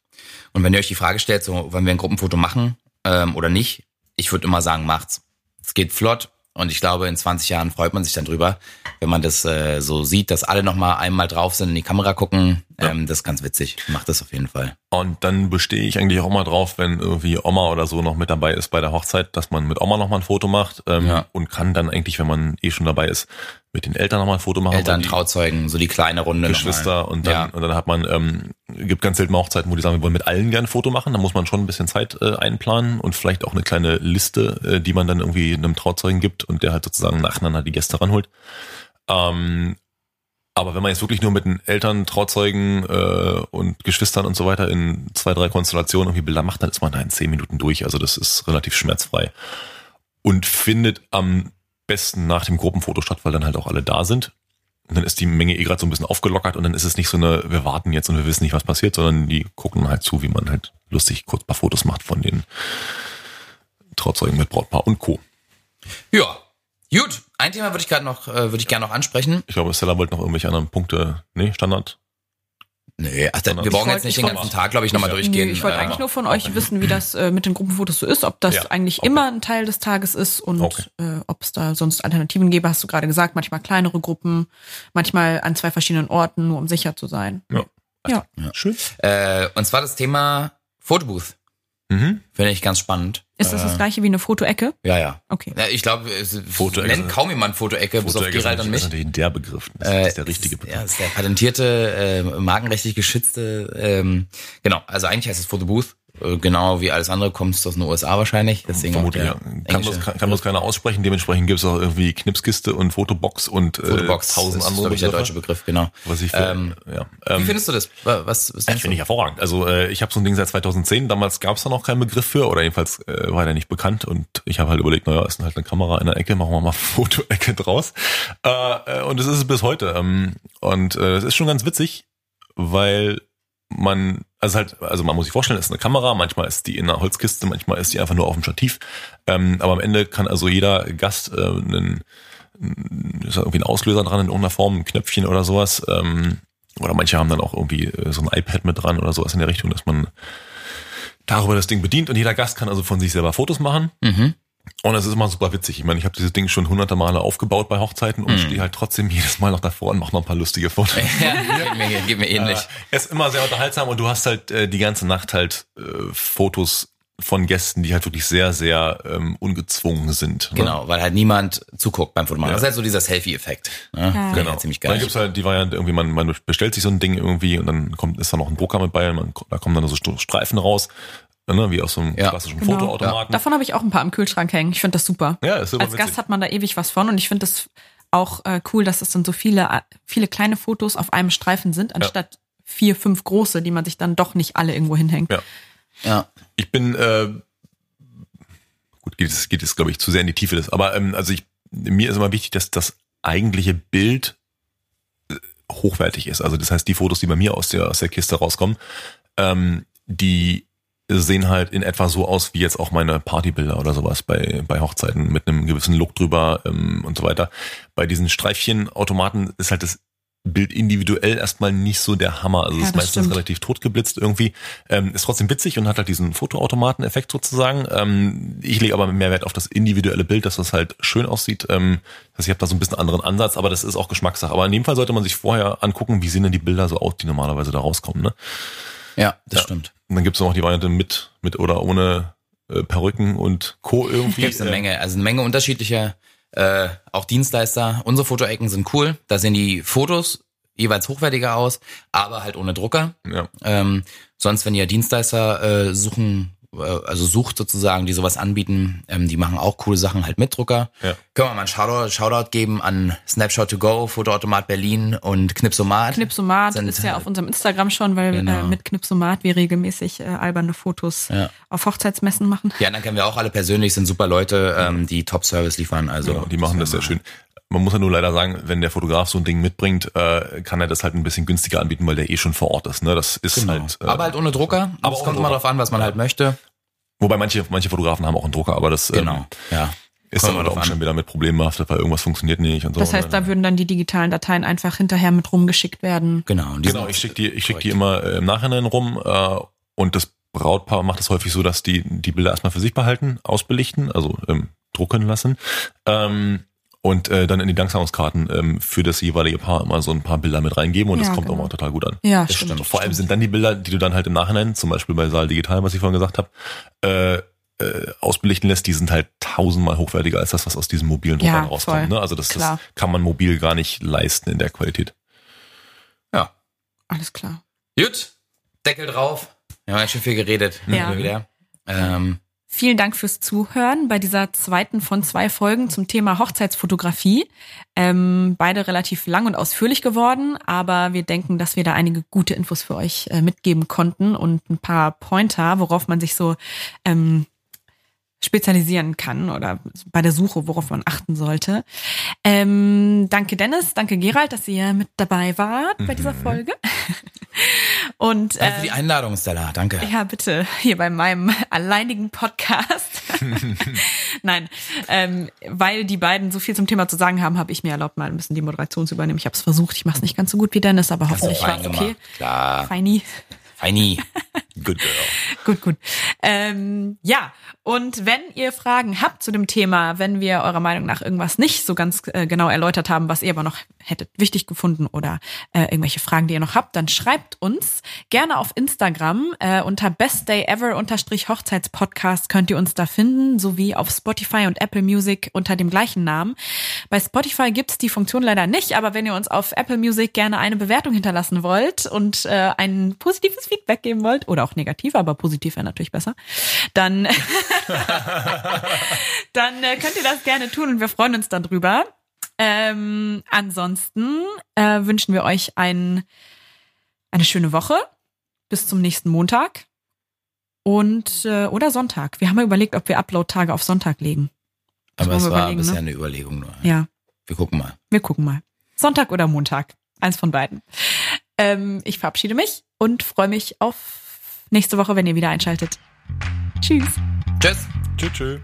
Und wenn ihr euch die Frage stellt, so, wollen wir ein Gruppenfoto machen ähm, oder nicht, ich würde immer sagen, macht's. Es geht flott und ich glaube, in 20 Jahren freut man sich dann drüber, wenn man das äh, so sieht, dass alle nochmal einmal drauf sind, in die Kamera gucken. Ähm, Das ist ganz witzig. Macht das auf jeden Fall. Und dann bestehe ich eigentlich auch mal drauf, wenn irgendwie Oma oder so noch mit dabei ist bei der Hochzeit, dass man mit Oma noch mal ein Foto macht ähm, Ja. und kann dann eigentlich, wenn man eh schon dabei ist, mit den Eltern noch mal ein Foto machen. Eltern, Trauzeugen, so die kleine Runde. Geschwister nochmal. und dann, Ja. und dann hat man, ähm, gibt ganz selten mal Hochzeiten, wo die sagen, wir wollen mit allen gerne ein Foto machen. Da muss man schon ein bisschen Zeit äh, einplanen und vielleicht auch eine kleine Liste, äh, die man dann irgendwie einem Trauzeugen gibt und der halt sozusagen nacheinander die Gäste ranholt. Ähm, aber wenn man jetzt wirklich nur mit den Eltern, Trauzeugen äh, und Geschwistern und so weiter in zwei, drei Konstellationen irgendwie Bilder macht, dann ist man da in zehn Minuten durch. Also das ist relativ schmerzfrei. Und findet am besten nach dem Gruppenfoto statt, weil dann halt auch alle da sind. Und dann ist die Menge eh gerade so ein bisschen aufgelockert und dann ist es nicht so eine, wir warten jetzt und wir wissen nicht, was passiert, sondern die gucken halt zu, wie man halt lustig kurz ein paar Fotos macht von den Trauzeugen mit Brautpaar und Co. ja. Gut. Ein Thema würde ich gerade noch, äh, würde ich gerne noch ansprechen. Ich glaube, Stella wollte noch irgendwelche anderen Punkte, nee, Standard. Nee, ach, da, wir brauchen jetzt nicht ich den ganzen Tag, glaube ich, nochmal Ja. durchgehen. Ich wollte Äh, eigentlich nur von euch wissen, wie das äh, mit den Gruppenfotos so ist, ob das Ja, eigentlich okay. immer ein Teil des Tages ist und Okay. äh, ob es da sonst Alternativen gäbe, hast du gerade gesagt, manchmal kleinere Gruppen, manchmal an zwei verschiedenen Orten, nur um sicher zu sein. Ja. Ja. Schön. Äh, und zwar das Thema Fotobooth. Mhm. Finde ich ganz spannend. Ist das das gleiche wie eine Fotoecke? Ja, ja. Okay. Ja, ich glaube, es Fotoecke nennt ist- kaum jemand Fotoecke, bis auf Fotoecke ist Gerald und natürlich- ist mich. natürlich der Begriff. Das Äh, ist der richtige ist- Begriff. Ja, ist der patentierte, äh, markenrechtlich geschützte, ähm, genau, also eigentlich heißt es Fotobooth, äh, genau wie alles andere, kommt es aus den USA wahrscheinlich, deswegen Vermutlich, ja. Kann das, kann, kann das keiner aussprechen. Dementsprechend gibt es auch irgendwie Knipskiste und Fotobox und äh, Fotobox, tausend ist, andere ich, der Begriffe, deutsche Begriff, genau. Was ich für, Ähm, ja. Wie Ähm, findest du das? Was, was das finde ich hervorragend. Also äh, ich habe so ein Ding seit 2010. Damals gab es da noch keinen Begriff für oder jedenfalls äh, war der nicht bekannt. Und ich habe halt überlegt, naja, ist halt eine Kamera in der Ecke, machen wir mal Fotoecke draus. Äh, äh, und das ist es bis heute. Ähm, und äh, es ist schon ganz witzig, weil man, also halt, also man muss sich vorstellen, es ist eine Kamera, manchmal ist die in einer Holzkiste, manchmal ist die einfach nur auf dem Stativ. Ähm, aber am Ende kann also jeder Gast äh, einen, ist irgendwie ein Auslöser dran in irgendeiner Form, ein Knöpfchen oder sowas. Ähm, oder manche haben dann auch irgendwie äh, so ein iPad mit dran oder sowas in der Richtung, dass man darüber das Ding bedient und jeder Gast kann also von sich selber Fotos machen. Mhm. Und es ist immer super witzig. Ich meine, ich habe dieses Ding schon hunderte Male aufgebaut bei Hochzeiten und Mhm. stehe halt trotzdem jedes Mal noch davor und mache noch ein paar lustige Fotos. ja, geht mir, geht mir ähnlich. Äh, ist immer sehr unterhaltsam und du hast halt äh, die ganze Nacht halt äh, Fotos von Gästen, die halt wirklich sehr, sehr ähm, ungezwungen sind. ne? Genau, weil halt niemand zuguckt beim Fotomachen. Ja. Das ist halt so dieser Selfie-Effekt. Ne? Ja. Ich Genau. halt ziemlich Dann geil. gibt's halt die Variante irgendwie, man, man bestellt sich so ein Ding irgendwie und dann kommt, ist da noch ein Drucker mit bei und man, da kommen dann so Streifen raus. Ne, wie aus so einem Ja. klassischen Genau. Fotoautomaten. Davon habe ich auch ein paar im Kühlschrank hängen. Ich finde das super. Ja, ist super Als witzig. Gast hat man da ewig was von und ich finde das auch äh, cool, dass es dann so viele, äh, viele kleine Fotos auf einem Streifen sind, anstatt vier, fünf große, die man sich dann doch nicht alle irgendwo hinhängt. Ja. Ja. Ich bin, äh, gut, geht es, geht es, glaube ich, zu sehr in die Tiefe. Des, aber ähm, also ich, mir ist immer wichtig, dass das eigentliche Bild äh, hochwertig ist. Also das heißt, die Fotos, die bei mir aus der, aus der Kiste rauskommen, ähm, die sehen halt in etwa so aus wie jetzt auch meine Partybilder oder sowas bei, bei Hochzeiten mit einem gewissen Look drüber ähm, und so weiter. Bei diesen Streifchenautomaten ist halt das Bild individuell erstmal nicht so der Hammer. Also Ja, es ist das meistens stimmt. relativ totgeblitzt irgendwie. Ähm, ist trotzdem witzig und hat halt diesen Fotoautomaten-Effekt sozusagen. Ähm, ich lege aber mehr Wert auf das individuelle Bild, dass das halt schön aussieht. Ähm, das heißt, ich habe da so ein bisschen anderen Ansatz, aber das ist auch Geschmackssache. Aber in dem Fall sollte man sich vorher angucken, wie sehen denn die Bilder so aus, die normalerweise da rauskommen. Ne? Ja, das Ja. stimmt. Und dann gibt's noch die Variante mit, mit oder ohne äh, Perücken und Co. irgendwie. Gibt es eine Äh, Menge, also eine Menge unterschiedlicher, äh, auch Dienstleister. Unsere Fotoecken sind cool. Da sehen die Fotos jeweils hochwertiger aus, aber halt ohne Drucker. Ja. Ähm, sonst, wenn ihr Dienstleister äh, suchen, also sucht sozusagen, die sowas anbieten, ähm, die machen auch coole Sachen halt mit Drucker. Ja. Können wir mal einen Shoutout, Shoutout geben an Snapshot to go, Fotoautomat Berlin und Knipsomat. Knipsomat Sind, ist ja äh, auf unserem Instagram schon, weil Genau. äh, mit Knipsomat wir regelmäßig äh, alberne Fotos Ja. auf Hochzeitsmessen machen. Die anderen kennen wir auch alle persönlich, sind super Leute, ähm, die Top-Service liefern. Also Genau, die machen das sehr schön. Man muss ja nur leider sagen, wenn der Fotograf so ein Ding mitbringt, äh, kann er das halt ein bisschen günstiger anbieten, weil der eh schon vor Ort ist. Ne? Das ist Genau. halt. Äh, aber halt ohne Drucker. aber es kommt immer drauf an, was man halt möchte. wobei manche, manche Fotografen haben auch einen Drucker, aber das ähm, Genau. Ja. ist Kommt dann drauf an. Umständen wieder mit Problemen behaftet, weil irgendwas funktioniert nicht und so. Das heißt, da würden dann die digitalen Dateien einfach hinterher mit rumgeschickt werden. Genau. Und die Genau, ich schicke die, ich schick die immer äh, im Nachhinein rum äh, und das Brautpaar macht es häufig so, dass die die Bilder erstmal für sich behalten, ausbelichten, also ähm, drucken lassen ähm, und äh, dann in die Danksagungskarten ähm, für das jeweilige Paar immer so ein paar Bilder mit reingeben und Ja, das kommt genau. auch mal total gut an. Ja, Das stimmt. stimmt. Vor allem sind dann die Bilder, die du dann halt im Nachhinein, zum Beispiel bei Saal Digital, was ich vorhin gesagt habe, äh, äh, ausbelichten lässt, die sind halt tausendmal hochwertiger als das, was aus diesen mobilen Ja, Druckern rauskommt. voll. Ne? Also das, das kann man mobil gar nicht leisten in der Qualität. Ja. Alles klar. Gut. Deckel drauf. Wir haben ja schon viel geredet. Ja. Ähm, Vielen Dank fürs Zuhören bei dieser zweiten von zwei Folgen zum Thema Hochzeitsfotografie. Ähm, beide relativ lang und ausführlich geworden, aber wir denken, dass wir da einige gute Infos für euch äh, mitgeben konnten und ein paar Pointer, worauf man sich so ähm, spezialisieren kann oder bei der Suche, worauf man achten sollte. Ähm, danke Dennis, danke Gerald, dass ihr mit dabei wart bei dieser Folge. Und danke für die äh, Einladung, Stella. Danke. ja, bitte, hier bei meinem alleinigen Podcast. Nein, ähm, weil die beiden so viel zum Thema zu sagen haben, habe ich mir erlaubt, mal ein bisschen die Moderation zu übernehmen. Ich habe es versucht, ich mache es nicht ganz so gut wie Dennis, aber hoffentlich war es okay. Klar. Feini. Feini. Good girl. Gut, gut. Ähm, ja, und wenn ihr Fragen habt zu dem Thema, wenn wir eurer Meinung nach irgendwas nicht so ganz äh, genau erläutert haben, was ihr aber noch hättet wichtig gefunden oder äh, irgendwelche Fragen, die ihr noch habt, dann schreibt uns gerne auf Instagram äh, unter bestdayever unterstrich Hochzeitspodcast könnt ihr uns da finden, sowie auf Spotify und Apple Music unter dem gleichen Namen. Bei Spotify gibt's die Funktion leider nicht, aber wenn ihr uns auf Apple Music gerne eine Bewertung hinterlassen wollt und äh, ein positives Feedback geben wollt, oder auch negativ, aber positiv wäre natürlich besser, dann, dann äh, könnt ihr das gerne tun und wir freuen uns darüber. Ähm, ansonsten äh, wünschen wir euch ein, eine schöne Woche. Bis zum nächsten Montag. Und äh, oder Sonntag. Wir haben ja überlegt, ob wir Upload-Tage auf Sonntag legen. Das Aber es war bisher ne? eine Überlegung nur. Ja, Wir gucken mal. wir gucken mal. Sonntag oder Montag. Eins von beiden. Ähm, ich verabschiede mich und freue mich auf nächste Woche, wenn ihr wieder einschaltet. Tschüss. Tschüss. Tschüss, tschüss.